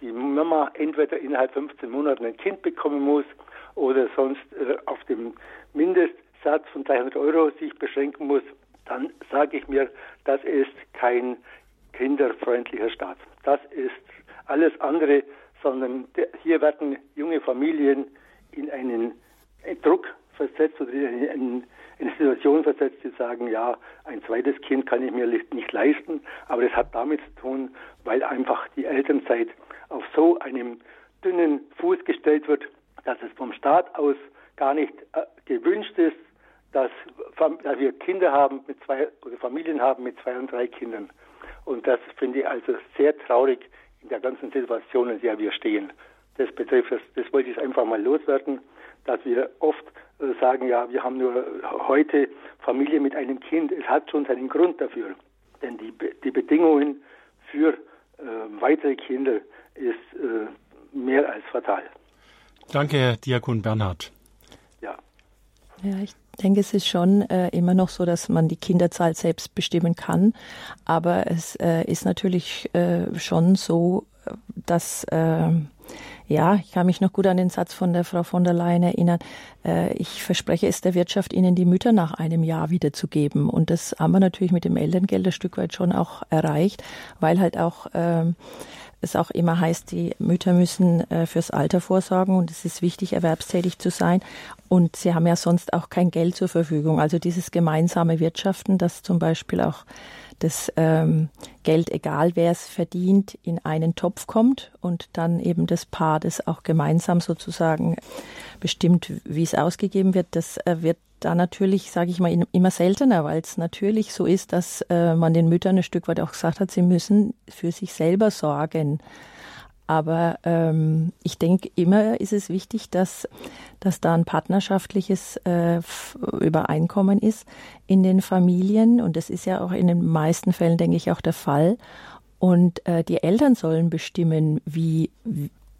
die Mama entweder innerhalb 15 Monaten ein Kind bekommen muss oder sonst äh, auf dem Mindestsatz von 300 Euro sich beschränken muss, dann sage ich mir, das ist kein kinderfreundlicher Staat. Das ist alles andere, sondern hier werden junge Familien in einen Druck versetzt oder in, in, in eine Situation versetzt, die sagen, ja, ein zweites Kind kann ich mir nicht leisten, aber das hat damit zu tun, weil einfach die Elternzeit auf so einem dünnen Fuß gestellt wird, dass es vom Staat aus gar nicht äh, gewünscht ist, dass, dass, wir Kinder haben mit zwei oder Familien haben mit zwei und drei Kindern. Und das finde ich also sehr traurig in der ganzen Situation, in der wir stehen. Das betrifft das, das wollte ich einfach mal loswerden, dass wir oft äh, sagen, ja, wir haben nur heute Familie mit einem Kind. Es hat schon seinen Grund dafür. Denn die, die Bedingungen für äh, weitere Kinder ist äh, mehr als fatal. Danke, Herr Diakon Bernhard. Ja. Ja, ich denke, es ist schon äh, immer noch so, dass man die Kinderzahl selbst bestimmen kann. Aber es äh, ist natürlich äh, schon so, dass ähm, ja, ich kann mich noch gut an den Satz von der Frau von der Leyen erinnern. Äh, ich verspreche es der Wirtschaft, Ihnen die Mütter nach einem Jahr wiederzugeben. Und das haben wir natürlich mit dem Elterngeld ein Stück weit schon auch erreicht, weil halt auch ähm, es auch immer heißt, die Mütter müssen äh, fürs Alter vorsorgen und es ist wichtig, erwerbstätig zu sein. Und sie haben ja sonst auch kein Geld zur Verfügung. Also dieses gemeinsame Wirtschaften, das zum Beispiel auch das ähm, Geld, egal wer es verdient, in einen Topf kommt und dann eben das Paar, das auch gemeinsam sozusagen bestimmt, wie es ausgegeben wird, das äh, wird da natürlich, sage ich mal, immer seltener, weil es natürlich so ist, dass äh, man den Müttern ein Stück weit auch gesagt hat, sie müssen für sich selber sorgen. Aber ähm, ich denke, immer ist es wichtig, dass, dass da ein partnerschaftliches äh, Übereinkommen ist in den Familien. Und das ist ja auch in den meisten Fällen, denke ich, auch der Fall. Und äh, die Eltern sollen bestimmen, wie,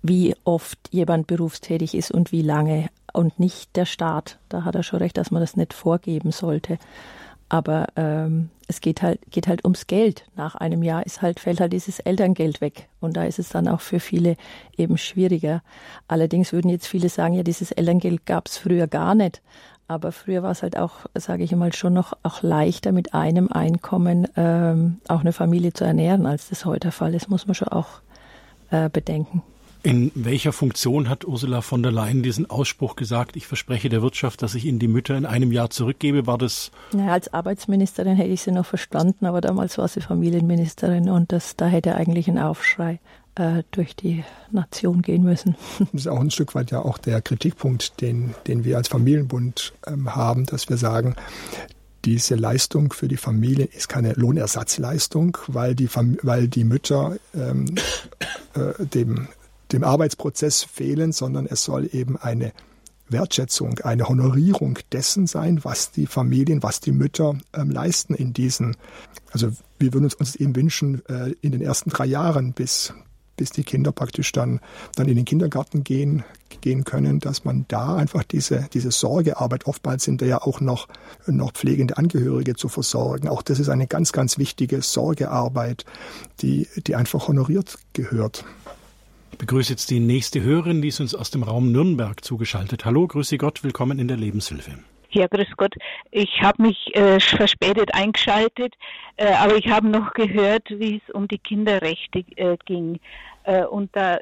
wie oft jemand berufstätig ist und wie lange. Und nicht der Staat. Da hat er schon recht, dass man das nicht vorgeben sollte. Aber ähm, es geht halt, geht halt ums Geld. Nach einem Jahr ist halt, fällt halt dieses Elterngeld weg. Und da ist es dann auch für viele eben schwieriger. Allerdings würden jetzt viele sagen, ja, dieses Elterngeld gab es früher gar nicht. Aber früher war es halt auch, sage ich mal, schon noch auch leichter mit einem Einkommen ähm, auch eine Familie zu ernähren, als das heute der Fall ist, muss man schon auch äh, bedenken. In welcher Funktion hat Ursula von der Leyen diesen Ausspruch gesagt, ich verspreche der Wirtschaft, dass ich Ihnen die Mütter in einem Jahr zurückgebe? War das? Naja, als Arbeitsministerin hätte ich sie noch verstanden, aber damals war sie Familienministerin und das, da hätte eigentlich ein Aufschrei äh, durch die Nation gehen müssen. Das ist auch ein Stück weit ja auch der Kritikpunkt, den, den wir als Familienbund ähm, haben, dass wir sagen, diese Leistung für die Familien ist keine Lohnersatzleistung, weil die, weil die Mütter ähm, äh, dem dem Arbeitsprozess fehlen, sondern es soll eben eine Wertschätzung, eine Honorierung dessen sein, was die Familien, was die Mütter ähm, leisten in diesen. Also wir würden uns, uns eben wünschen, äh, in den ersten drei Jahren, bis, bis die Kinder praktisch dann, dann in den Kindergarten gehen, gehen können, dass man da einfach diese, diese Sorgearbeit, oftmals sind da ja auch noch, noch pflegende Angehörige zu versorgen. Auch das ist eine ganz, ganz wichtige Sorgearbeit, die, die einfach honoriert gehört. Ich begrüße jetzt die nächste Hörerin, die ist uns aus dem Raum Nürnberg zugeschaltet. Hallo, grüße Gott, willkommen in der Lebenshilfe. Ja, grüß Gott. Ich habe mich äh, verspätet eingeschaltet, äh, aber ich habe noch gehört, wie es um die Kinderrechte äh, ging. Äh, und da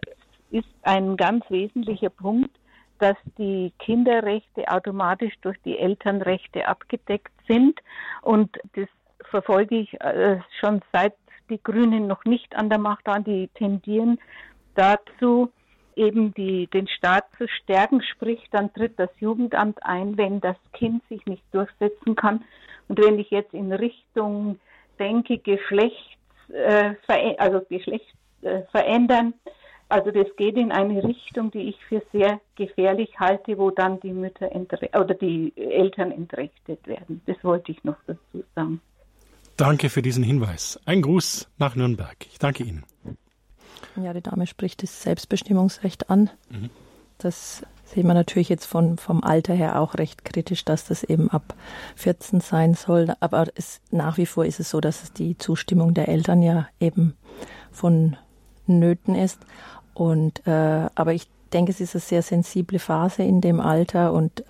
ist ein ganz wesentlicher Punkt, dass die Kinderrechte automatisch durch die Elternrechte abgedeckt sind. Und das verfolge ich äh, schon seit die Grünen noch nicht an der Macht waren. Die tendieren dazu, eben die, den Staat zu stärken, sprich dann tritt das Jugendamt ein, wenn das Kind sich nicht durchsetzen kann. Und wenn ich jetzt in Richtung denke, Geschlechts, äh, also Geschlecht äh, verändern, also das geht in eine Richtung, die ich für sehr gefährlich halte, wo dann die Mütter oder die Eltern entrechtet werden. Das wollte ich noch dazu sagen. Danke für diesen Hinweis. Ein Gruß nach Nürnberg. Ich danke Ihnen. Ja, die Dame spricht das Selbstbestimmungsrecht an. Mhm. Das sehen wir natürlich jetzt von, vom Alter her auch recht kritisch, dass das eben ab 14 sein soll. Aber es, nach wie vor ist es so, dass es die Zustimmung der Eltern ja eben von Nöten ist. Und äh, aber ich denke, es ist eine sehr sensible Phase in dem Alter und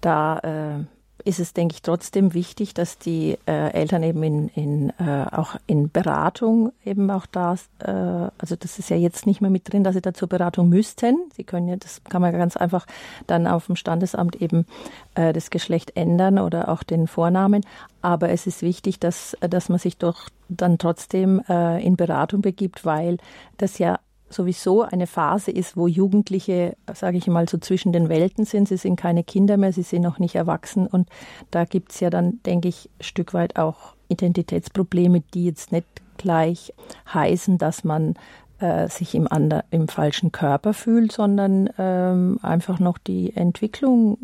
da äh, ist es, denke ich, trotzdem wichtig, dass die äh, Eltern eben in, in äh, auch in Beratung eben auch da, äh, also das ist ja jetzt nicht mehr mit drin, dass sie da zur Beratung müssten. Sie können ja, das kann man ganz einfach dann auf dem Standesamt eben äh, das Geschlecht ändern oder auch den Vornamen. Aber es ist wichtig, dass, dass man sich doch dann trotzdem äh, in Beratung begibt, weil das ja sowieso eine Phase ist, wo Jugendliche, sage ich mal, so zwischen den Welten sind. Sie sind keine Kinder mehr, sie sind noch nicht erwachsen. Und da gibt es ja dann, denke ich, ein Stück weit auch Identitätsprobleme, die jetzt nicht gleich heißen, dass man äh, sich im, ander, im falschen Körper fühlt, sondern ähm, einfach noch die Entwicklung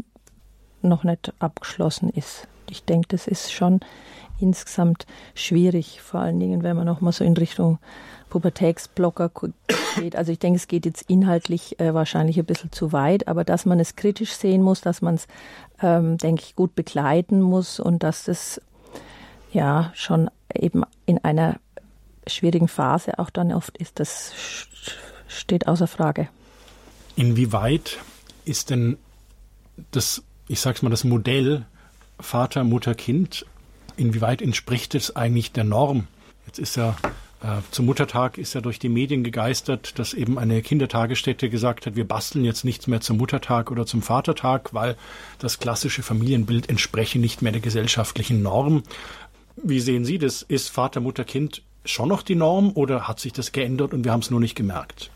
noch nicht abgeschlossen ist. Ich denke, das ist schon insgesamt schwierig, vor allen Dingen, wenn man noch mal so in Richtung Pubertätsblocker geht. Also ich denke, es geht jetzt inhaltlich äh, wahrscheinlich ein bisschen zu weit, aber dass man es kritisch sehen muss, dass man es, ähm, denke ich, gut begleiten muss und dass das ja schon eben in einer schwierigen Phase auch dann oft ist, das steht außer Frage. Inwieweit ist denn das, ich sag's mal, das Modell Vater, Mutter, Kind, inwieweit entspricht es eigentlich der Norm? Jetzt ist ja äh, zum Muttertag ist ja durch die Medien gegeistert, dass eben eine Kindertagesstätte gesagt hat, wir basteln jetzt nichts mehr zum Muttertag oder zum Vatertag, weil das klassische Familienbild entspreche nicht mehr der gesellschaftlichen Norm. Wie sehen Sie das? Ist Vater, Mutter, Kind schon noch die Norm oder hat sich das geändert und wir haben es nur nicht gemerkt?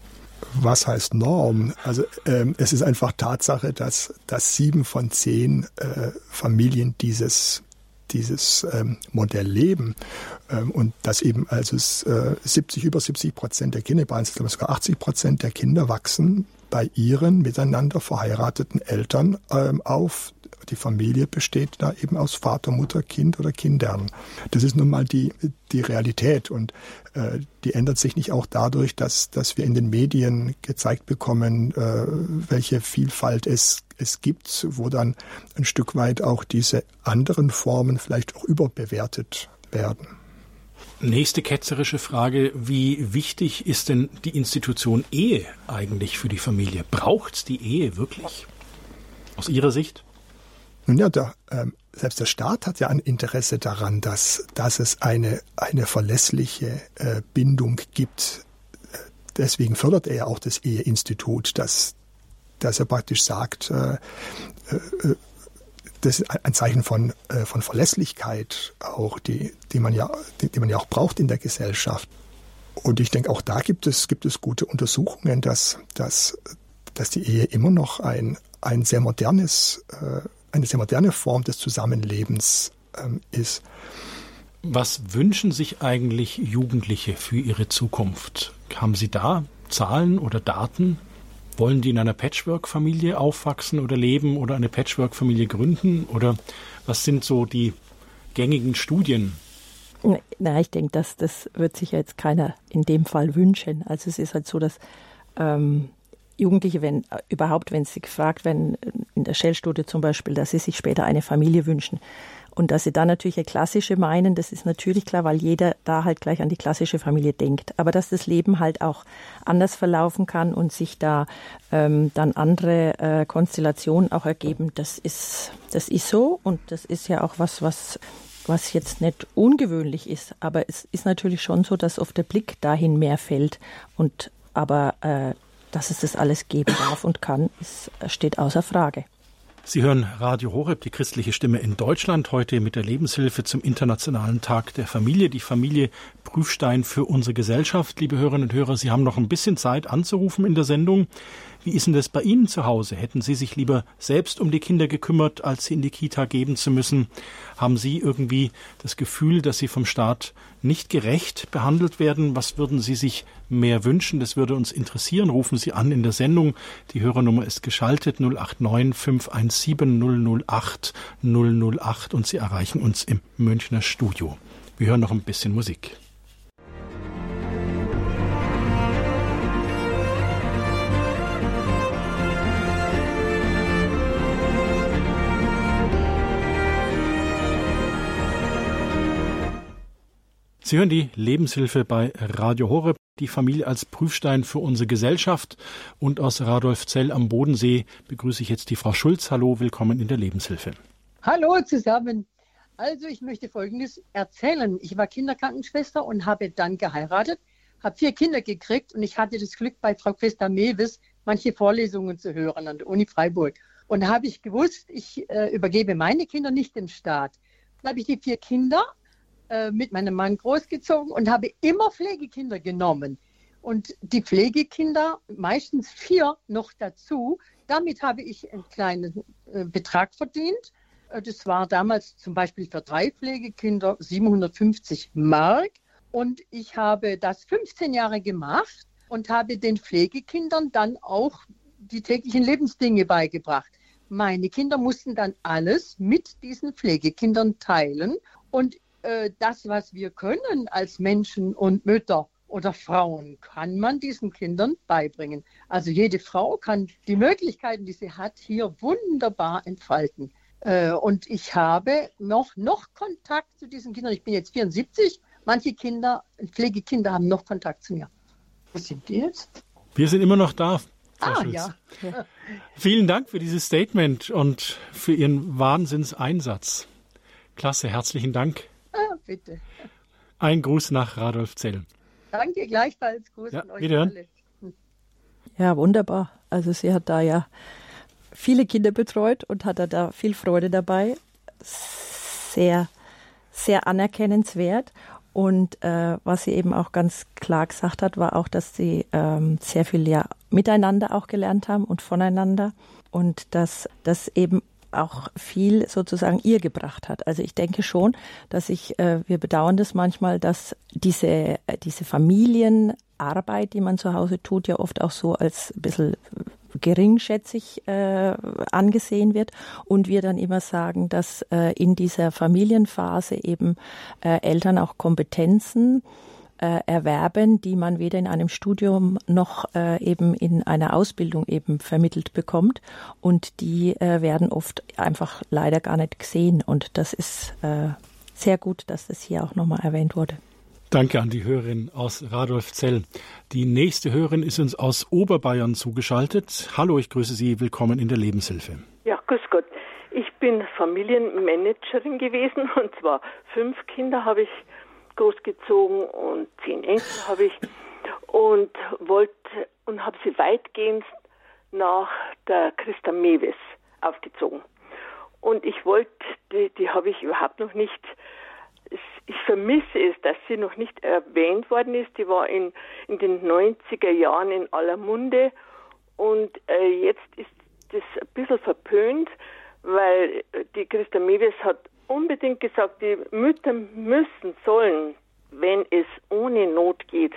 Was heißt Norm? Also ähm, es ist einfach Tatsache, dass, dass sieben von zehn äh, Familien dieses dieses ähm, Modell leben ähm, und dass eben also äh, 70, über 70 Prozent der Kinder, bei sogar 80 Prozent der Kinder wachsen bei ihren miteinander verheirateten Eltern ähm, auf. Die Familie besteht da eben aus Vater, Mutter, Kind oder Kindern. Das ist nun mal die, die Realität und äh, die ändert sich nicht auch dadurch, dass, dass wir in den Medien gezeigt bekommen, äh, welche Vielfalt es, es gibt, wo dann ein Stück weit auch diese anderen Formen vielleicht auch überbewertet werden. Nächste ketzerische Frage. Wie wichtig ist denn die Institution Ehe eigentlich für die Familie? Braucht es die Ehe wirklich? Aus Ihrer Sicht? Nun ja, der, ähm, selbst der Staat hat ja ein Interesse daran, dass, dass es eine, eine verlässliche äh, Bindung gibt. Deswegen fördert er ja auch das Eheinstitut, dass, dass er praktisch sagt, äh, äh, das ist ein Zeichen von, äh, von Verlässlichkeit, auch die, die, man ja, die, die man ja auch braucht in der Gesellschaft. Und ich denke, auch da gibt es, gibt es gute Untersuchungen, dass, dass, dass die Ehe immer noch ein, ein sehr modernes, äh, eine sehr moderne Form des Zusammenlebens ähm, ist. Was wünschen sich eigentlich Jugendliche für ihre Zukunft? Haben Sie da Zahlen oder Daten? Wollen die in einer Patchwork-Familie aufwachsen oder leben oder eine Patchwork-Familie gründen? Oder was sind so die gängigen Studien? Na, ich denke, dass das wird sich jetzt keiner in dem Fall wünschen. Also es ist halt so, dass ähm, Jugendliche, wenn überhaupt, wenn sie gefragt werden, in der Shell-Studie zum Beispiel, dass sie sich später eine Familie wünschen, und dass sie da natürlich eine klassische meinen, das ist natürlich klar, weil jeder da halt gleich an die klassische Familie denkt. Aber dass das Leben halt auch anders verlaufen kann und sich da ähm, dann andere äh, Konstellationen auch ergeben, das ist, das ist so. Und das ist ja auch was, was was jetzt nicht ungewöhnlich ist, aber es ist natürlich schon so, dass oft der Blick dahin mehr fällt und aber äh, dass es das alles geben darf und kann, ist, steht außer Frage. Sie hören Radio Horeb, die christliche Stimme in Deutschland, heute mit der Lebenshilfe zum Internationalen Tag der Familie. Die Familie Prüfstein für unsere Gesellschaft. Liebe Hörerinnen und Hörer, Sie haben noch ein bisschen Zeit anzurufen in der Sendung. Wie ist denn das bei Ihnen zu Hause? Hätten Sie sich lieber selbst um die Kinder gekümmert, als sie in die Kita geben zu müssen? Haben Sie irgendwie das Gefühl, dass Sie vom Staat nicht gerecht behandelt werden? Was würden Sie sich mehr wünschen? Das würde uns interessieren. Rufen Sie an in der Sendung. Die Hörernummer ist geschaltet 089 517 008 008 und Sie erreichen uns im Münchner Studio. Wir hören noch ein bisschen Musik. Sie hören die Lebenshilfe bei Radio Horeb. die Familie als Prüfstein für unsere Gesellschaft. Und aus Radolfzell am Bodensee begrüße ich jetzt die Frau Schulz. Hallo, willkommen in der Lebenshilfe. Hallo zusammen. Also ich möchte Folgendes erzählen. Ich war Kinderkrankenschwester und habe dann geheiratet, habe vier Kinder gekriegt und ich hatte das Glück, bei Frau Christa Mewis manche Vorlesungen zu hören an der Uni Freiburg. Und habe ich gewusst, ich äh, übergebe meine Kinder nicht dem Staat. Dann habe ich die vier Kinder äh, mit meinem Mann großgezogen und habe immer Pflegekinder genommen. Und die Pflegekinder, meistens vier noch dazu, damit habe ich einen kleinen äh, Betrag verdient. Äh, das war damals zum Beispiel für drei Pflegekinder 750 Mark. Und ich habe das 15 Jahre gemacht und habe den Pflegekindern dann auch die täglichen Lebensdinge beigebracht. Meine Kinder mussten dann alles mit diesen Pflegekindern teilen. Und äh, das, was wir können als Menschen und Mütter oder Frauen, kann man diesen Kindern beibringen. Also jede Frau kann die Möglichkeiten, die sie hat, hier wunderbar entfalten. Äh, und ich habe noch, noch Kontakt zu diesen Kindern. Ich bin jetzt 74. Manche Kinder, Pflegekinder haben noch Kontakt zu mir. Wo sind die jetzt? Wir sind immer noch da. Frau ah, Schulz. ja. Vielen Dank für dieses Statement und für Ihren Wahnsinnseinsatz. Klasse, herzlichen Dank. Bitte. Ein Gruß nach Radolfzell. Danke, gleichfalls. Gruß ja, an euch wiederhören. alle. Ja, wunderbar. Also sie hat da ja viele Kinder betreut und hatte da viel Freude dabei. Sehr, sehr anerkennenswert. Und äh, was sie eben auch ganz klar gesagt hat, war auch, dass sie ähm, sehr viel ja miteinander auch gelernt haben und voneinander und dass das eben auch viel sozusagen ihr gebracht hat. Also ich denke schon, dass ich, äh, wir bedauern das manchmal, dass diese, äh, diese Familienarbeit, die man zu Hause tut, ja oft auch so als ein bisschen geringschätzig äh, angesehen wird und wir dann immer sagen, dass äh, in dieser Familienphase eben äh, Eltern auch Kompetenzen äh, erwerben, die man weder in einem Studium noch äh, eben in einer Ausbildung eben vermittelt bekommt. Und die äh, werden oft einfach leider gar nicht gesehen. Und das ist äh, sehr gut, dass das hier auch nochmal erwähnt wurde. Danke an die Hörerin aus Radolfzell. Die nächste Hörerin ist uns aus Oberbayern zugeschaltet. Hallo, ich grüße Sie. Willkommen in der Lebenshilfe. Ja, grüß Gott. Ich bin Familienmanagerin gewesen und zwar fünf Kinder habe ich großgezogen und zehn Enkel habe ich und wollte und habe sie weitgehend nach der Christa Mewes aufgezogen. Und ich wollte, die, die habe ich überhaupt noch nicht, ich vermisse es, dass sie noch nicht erwähnt worden ist. Die war in, in den 90er Jahren in aller Munde und äh, jetzt ist das ein bisschen verpönt, weil die Christa Mewes hat unbedingt gesagt, die Mütter müssen, sollen, wenn es ohne Not geht,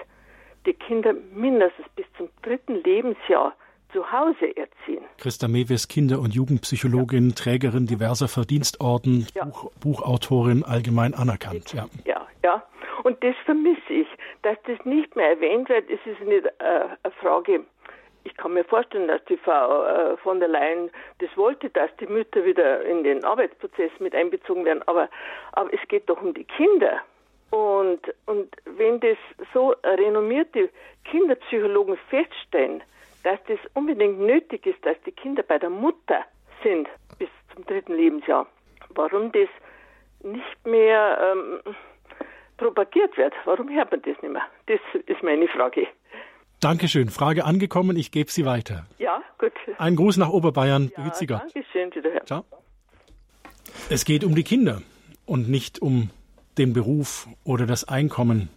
die Kinder mindestens bis zum dritten Lebensjahr zu Hause erziehen. Christa Mewes, Kinder- und Jugendpsychologin, ja. Trägerin diverser Verdienstorden, ja. Buch, Buchautorin, allgemein anerkannt. Ja. ja, ja. Und das vermisse ich, dass das nicht mehr erwähnt wird. Es ist nicht äh, eine Frage ich kann mir vorstellen, dass die Frau äh, von der Leyen das wollte, dass die Mütter wieder in den Arbeitsprozess mit einbezogen werden. Aber, aber es geht doch um die Kinder. Und, und wenn das so renommierte Kinderpsychologen feststellen, dass das unbedingt nötig ist, dass die Kinder bei der Mutter sind bis zum dritten Lebensjahr, warum das nicht mehr ähm, propagiert wird, warum hört man das nicht mehr? Das ist meine Frage. Dankeschön. Frage angekommen. Ich gebe sie weiter. Ja, gut. Ein Gruß nach Oberbayern. Ja, Behüt Sie Gott. Dankeschön. Wiederhören. Ciao. Es geht um die Kinder und nicht um den Beruf oder das Einkommen.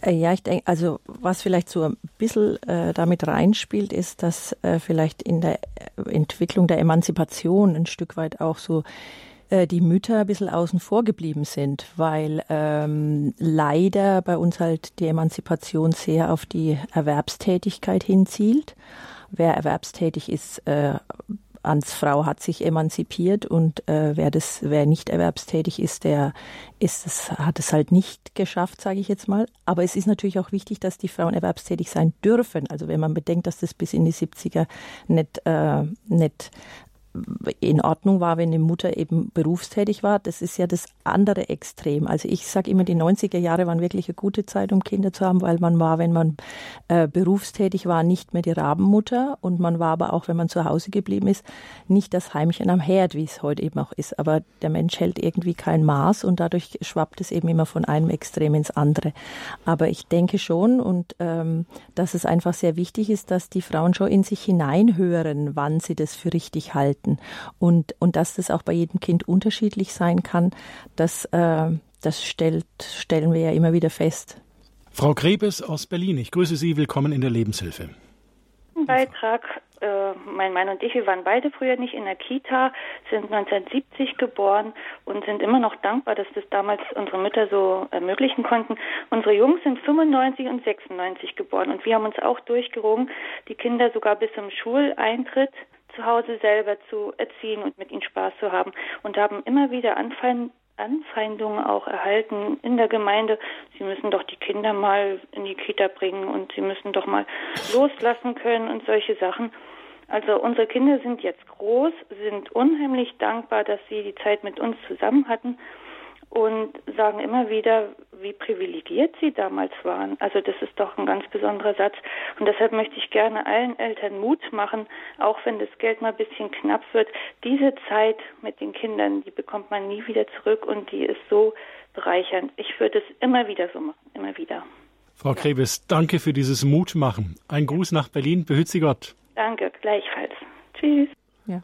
Äh, ja, ich denke, also was vielleicht so ein bisschen äh, damit reinspielt, ist, dass äh, vielleicht in der Entwicklung der Emanzipation ein Stück weit auch so äh, die Mütter ein bisschen außen vor geblieben sind, weil ähm, leider bei uns halt die Emanzipation sehr auf die Erwerbstätigkeit hinzielt. Wer erwerbstätig ist, äh, ans Frau hat sich emanzipiert und äh, wer das, wer nicht erwerbstätig ist, der ist es, hat es halt nicht geschafft, sage ich jetzt mal. Aber es ist natürlich auch wichtig, dass die Frauen erwerbstätig sein dürfen. Also wenn man bedenkt, dass das bis in die 70er nicht, äh, nicht in Ordnung war, wenn eine Mutter eben berufstätig war. Das ist ja das andere Extrem. Also ich sage immer, die 90er Jahre waren wirklich eine gute Zeit, um Kinder zu haben, weil man war, wenn man äh, berufstätig war, nicht mehr die Rabenmutter und man war aber auch, wenn man zu Hause geblieben ist, nicht das Heimchen am Herd, wie es heute eben auch ist. Aber der Mensch hält irgendwie kein Maß und dadurch schwappt es eben immer von einem Extrem ins andere. Aber ich denke schon und ähm, dass es einfach sehr wichtig ist, dass die Frauen schon in sich hineinhören, wann sie das für richtig halten halten. Und, und dass das auch bei jedem Kind unterschiedlich sein kann, das, äh, das stellt, stellen wir ja immer wieder fest. Frau Krebes aus Berlin, ich grüße Sie, willkommen in der Lebenshilfe. Beitrag. Äh, mein Mann und ich, wir waren beide früher nicht in der Kita, sind 1970 geboren und sind immer noch dankbar, dass das damals unsere Mütter so ermöglichen konnten. Unsere Jungs sind 95 und 96 geboren und wir haben uns auch durchgerungen, die Kinder sogar bis zum Schuleintritt zu Hause selber zu erziehen und mit ihnen Spaß zu haben und haben immer wieder Anfeind Anfeindungen auch erhalten in der Gemeinde. Sie müssen doch die Kinder mal in die Kita bringen und sie müssen doch mal loslassen können und solche Sachen. Also unsere Kinder sind jetzt groß, sind unheimlich dankbar, dass sie die Zeit mit uns zusammen hatten und sagen immer wieder, wie privilegiert sie damals waren. Also das ist doch ein ganz besonderer Satz. Und deshalb möchte ich gerne allen Eltern Mut machen, auch wenn das Geld mal ein bisschen knapp wird. Diese Zeit mit den Kindern, die bekommt man nie wieder zurück und die ist so bereichernd. Ich würde es immer wieder so machen, immer wieder. Frau Krebes, danke für dieses Mutmachen. Ein Gruß nach Berlin, behüt Sie Gott. Danke, gleichfalls. Tschüss. Ja.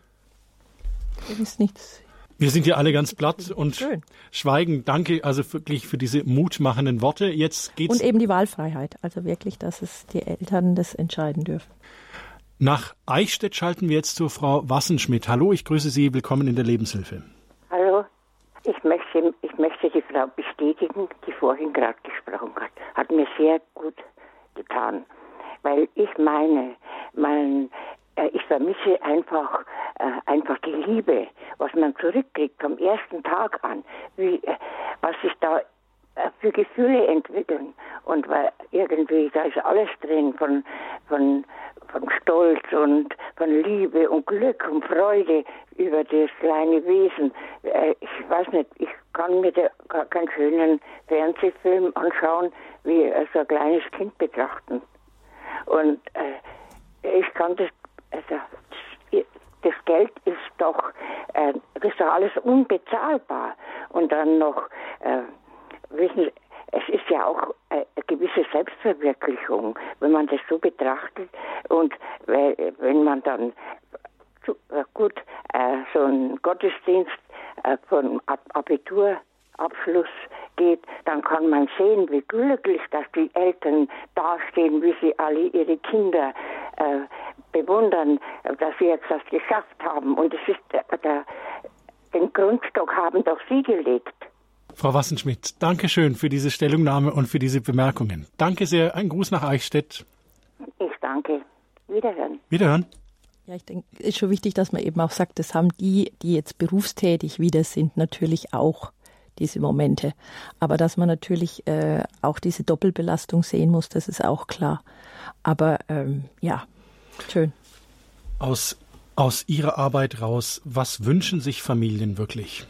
Das ist nichts wir sind ja alle ganz platt und Schön. schweigen. Danke also wirklich für diese mutmachenden Worte. Jetzt geht's. Und eben die Wahlfreiheit. Also wirklich, dass es die Eltern das entscheiden dürfen. Nach Eichstätt schalten wir jetzt zu Frau Wassenschmidt. Hallo, ich grüße Sie. Willkommen in der Lebenshilfe. Hallo. Ich möchte, ich möchte die Frau bestätigen, die vorhin gerade gesprochen hat. Hat mir sehr gut getan. Weil ich meine, man, ich vermisse einfach, äh, einfach die Liebe, was man zurückkriegt vom ersten Tag an, wie, äh, was sich da für Gefühle entwickeln. Und weil irgendwie, da ist alles drin von, von, von Stolz und von Liebe und Glück und Freude über das kleine Wesen. Ich weiß nicht, ich kann mir da keinen schönen Fernsehfilm anschauen, wie so ein kleines Kind betrachten. Und äh, ich kann das das Geld ist doch, äh, ist doch alles unbezahlbar. Und dann noch, äh, wissen Sie, es ist ja auch äh, eine gewisse Selbstverwirklichung, wenn man das so betrachtet. Und wenn man dann äh, gut äh, so einen Gottesdienst äh, von Abiturabschluss geht, dann kann man sehen, wie glücklich, dass die Eltern dastehen, wie sie alle ihre Kinder äh, bewundern, dass sie jetzt das geschafft haben. Und es ist der, der, den Grundstock haben doch Sie gelegt. Frau Wassenschmidt, danke schön für diese Stellungnahme und für diese Bemerkungen. Danke sehr. Ein Gruß nach Eichstätt. Ich danke. Wiederhören. Wiederhören. Ja, ich denke, es ist schon wichtig, dass man eben auch sagt, das haben die, die jetzt berufstätig wieder sind, natürlich auch diese Momente. Aber dass man natürlich äh, auch diese Doppelbelastung sehen muss, das ist auch klar. Aber ähm, ja, Schön. Aus, aus Ihrer Arbeit raus, was wünschen sich Familien wirklich?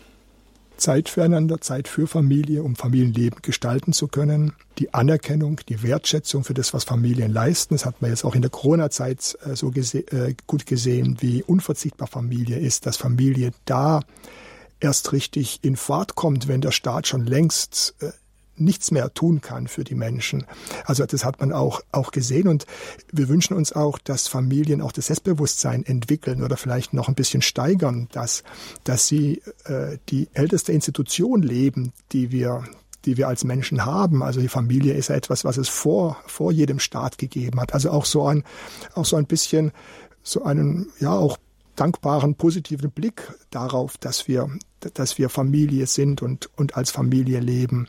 Zeit füreinander, Zeit für Familie, um Familienleben gestalten zu können. Die Anerkennung, die Wertschätzung für das, was Familien leisten. Das hat man jetzt auch in der Corona-Zeit äh, so gese äh, gut gesehen, wie unverzichtbar Familie ist, dass Familie da erst richtig in Fahrt kommt, wenn der Staat schon längst äh, nichts mehr tun kann für die Menschen. Also das hat man auch, auch gesehen und wir wünschen uns auch, dass Familien auch das Selbstbewusstsein entwickeln oder vielleicht noch ein bisschen steigern, dass, dass sie äh, die älteste Institution leben, die wir, die wir als Menschen haben. Also die Familie ist ja etwas, was es vor, vor jedem Staat gegeben hat. Also auch so ein, auch so ein bisschen so einen, ja, auch dankbaren, positiven Blick darauf, dass wir, dass wir Familie sind und, und als Familie leben.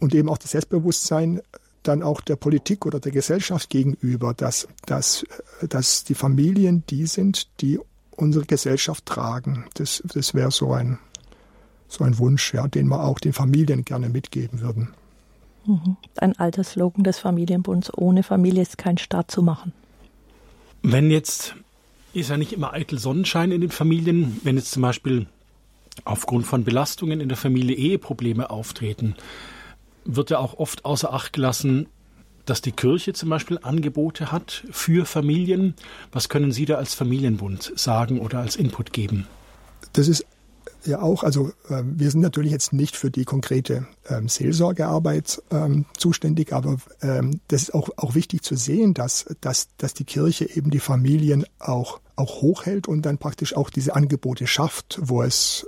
Und eben auch das Selbstbewusstsein dann auch der Politik oder der Gesellschaft gegenüber, dass, dass, dass die Familien die sind, die unsere Gesellschaft tragen. Das, das wäre so ein, so ein Wunsch, ja, den wir auch den Familien gerne mitgeben würden. Mhm. Ein alter Slogan des Familienbunds, ohne Familie ist kein Staat zu machen. Wenn jetzt ist ja nicht immer eitel Sonnenschein in den Familien. Wenn jetzt zum Beispiel aufgrund von Belastungen in der Familie Eheprobleme auftreten, wird ja auch oft außer Acht gelassen, dass die Kirche zum Beispiel Angebote hat für Familien. Was können Sie da als Familienbund sagen oder als Input geben? Das ist ja auch, also äh, wir sind natürlich jetzt nicht für die konkrete ähm, Seelsorgearbeit ähm, zuständig, aber ähm, das ist auch, auch wichtig zu sehen, dass, dass, dass die Kirche eben die Familien auch, auch hochhält und dann praktisch auch diese Angebote schafft, wo es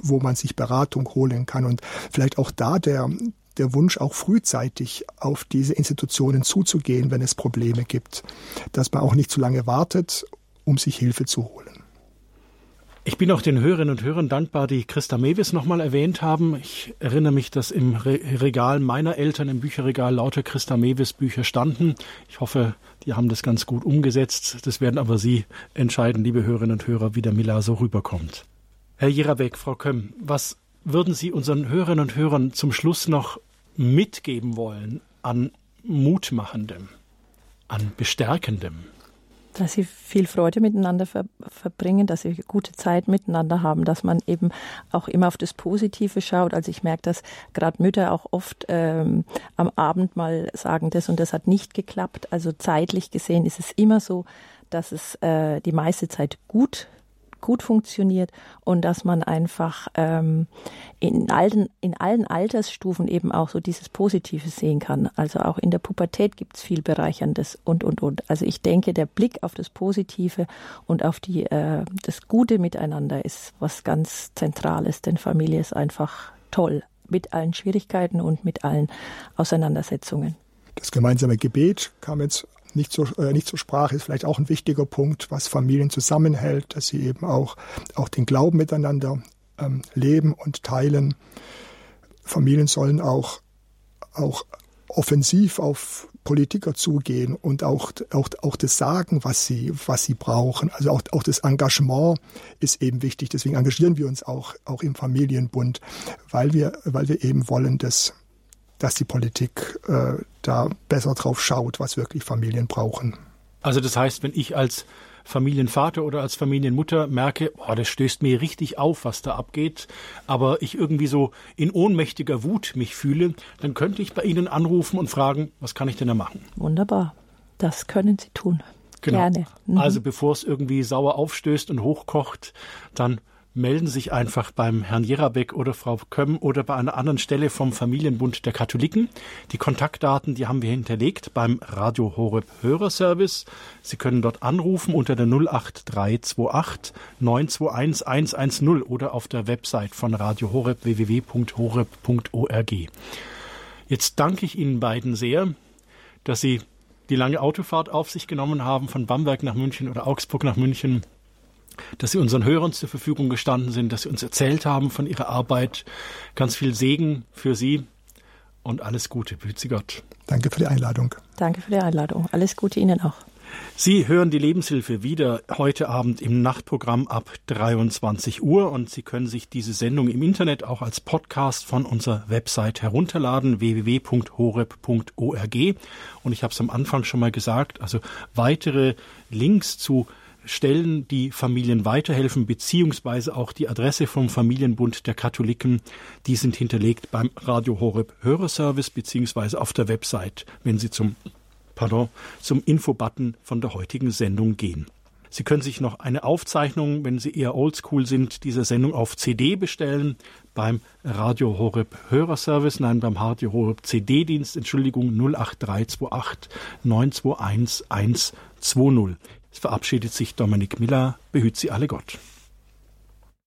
wo man sich Beratung holen kann und vielleicht auch da der, der Wunsch, auch frühzeitig auf diese Institutionen zuzugehen, wenn es Probleme gibt, dass man auch nicht zu lange wartet, um sich Hilfe zu holen. Ich bin auch den Hörerinnen und Hörern dankbar, die Christa Mewis nochmal erwähnt haben. Ich erinnere mich, dass im Regal meiner Eltern, im Bücherregal, lauter Christa Mewis Bücher standen. Ich hoffe, die haben das ganz gut umgesetzt. Das werden aber Sie entscheiden, liebe Hörerinnen und Hörer, wie der Miller so rüberkommt. Herr Jirabeck, Frau Kömm, was würden Sie unseren Hörerinnen und Hörern zum Schluss noch mitgeben wollen an Mutmachendem, an Bestärkendem? Dass sie viel Freude miteinander ver verbringen, dass sie gute Zeit miteinander haben, dass man eben auch immer auf das Positive schaut. Also ich merke, dass gerade Mütter auch oft ähm, am Abend mal sagen, das und das hat nicht geklappt. Also zeitlich gesehen ist es immer so, dass es äh, die meiste Zeit gut gut funktioniert und dass man einfach ähm, in, allen, in allen Altersstufen eben auch so dieses Positive sehen kann. Also auch in der Pubertät gibt es viel Bereicherndes und, und, und. Also ich denke, der Blick auf das Positive und auf die, äh, das Gute miteinander ist was ganz Zentrales, denn Familie ist einfach toll mit allen Schwierigkeiten und mit allen Auseinandersetzungen. Das gemeinsame Gebet kam jetzt nicht, so, äh, nicht zur Sprache, ist vielleicht auch ein wichtiger Punkt, was Familien zusammenhält, dass sie eben auch, auch den Glauben miteinander ähm, leben und teilen. Familien sollen auch, auch offensiv auf Politiker zugehen und auch, auch, auch das sagen, was sie, was sie brauchen. Also auch, auch das Engagement ist eben wichtig. Deswegen engagieren wir uns auch, auch im Familienbund, weil wir, weil wir eben wollen, dass, dass die Politik äh, da besser drauf schaut, was wirklich Familien brauchen. Also das heißt, wenn ich als Familienvater oder als Familienmutter merke, oh, das stößt mir richtig auf, was da abgeht, aber ich irgendwie so in ohnmächtiger Wut mich fühle, dann könnte ich bei Ihnen anrufen und fragen, was kann ich denn da machen? Wunderbar. Das können Sie tun. Genau. Gerne. Mhm. Also bevor es irgendwie sauer aufstößt und hochkocht, dann melden Sie sich einfach beim Herrn Jerabeck oder Frau Kömm oder bei einer anderen Stelle vom Familienbund der Katholiken. Die Kontaktdaten, die haben wir hinterlegt beim Radio Horeb Hörerservice. Sie können dort anrufen unter der 08328 921 110 oder auf der Website von Radio Horeb www.horeb.org. Jetzt danke ich Ihnen beiden sehr, dass Sie die lange Autofahrt auf sich genommen haben von Bamberg nach München oder Augsburg nach München dass Sie unseren Hörern zur Verfügung gestanden sind, dass Sie uns erzählt haben von Ihrer Arbeit. Ganz viel Segen für Sie und alles Gute. Behüte Gott. Danke für die Einladung. Danke für die Einladung. Alles Gute Ihnen auch. Sie hören die Lebenshilfe wieder heute Abend im Nachtprogramm ab 23 Uhr und Sie können sich diese Sendung im Internet auch als Podcast von unserer Website herunterladen www.horeb.org und ich habe es am Anfang schon mal gesagt, also weitere Links zu Stellen, die Familien weiterhelfen, beziehungsweise auch die Adresse vom Familienbund der Katholiken, die sind hinterlegt beim Radio Horeb Hörerservice, beziehungsweise auf der Website, wenn Sie zum, pardon, zum Infobutton von der heutigen Sendung gehen. Sie können sich noch eine Aufzeichnung, wenn Sie eher oldschool sind, dieser Sendung auf CD bestellen beim Radio Horeb Hörerservice, nein, beim Radio Horeb CD-Dienst, Entschuldigung, 08328 921 120. Es verabschiedet sich Dominik Miller. Behüt Sie alle Gott.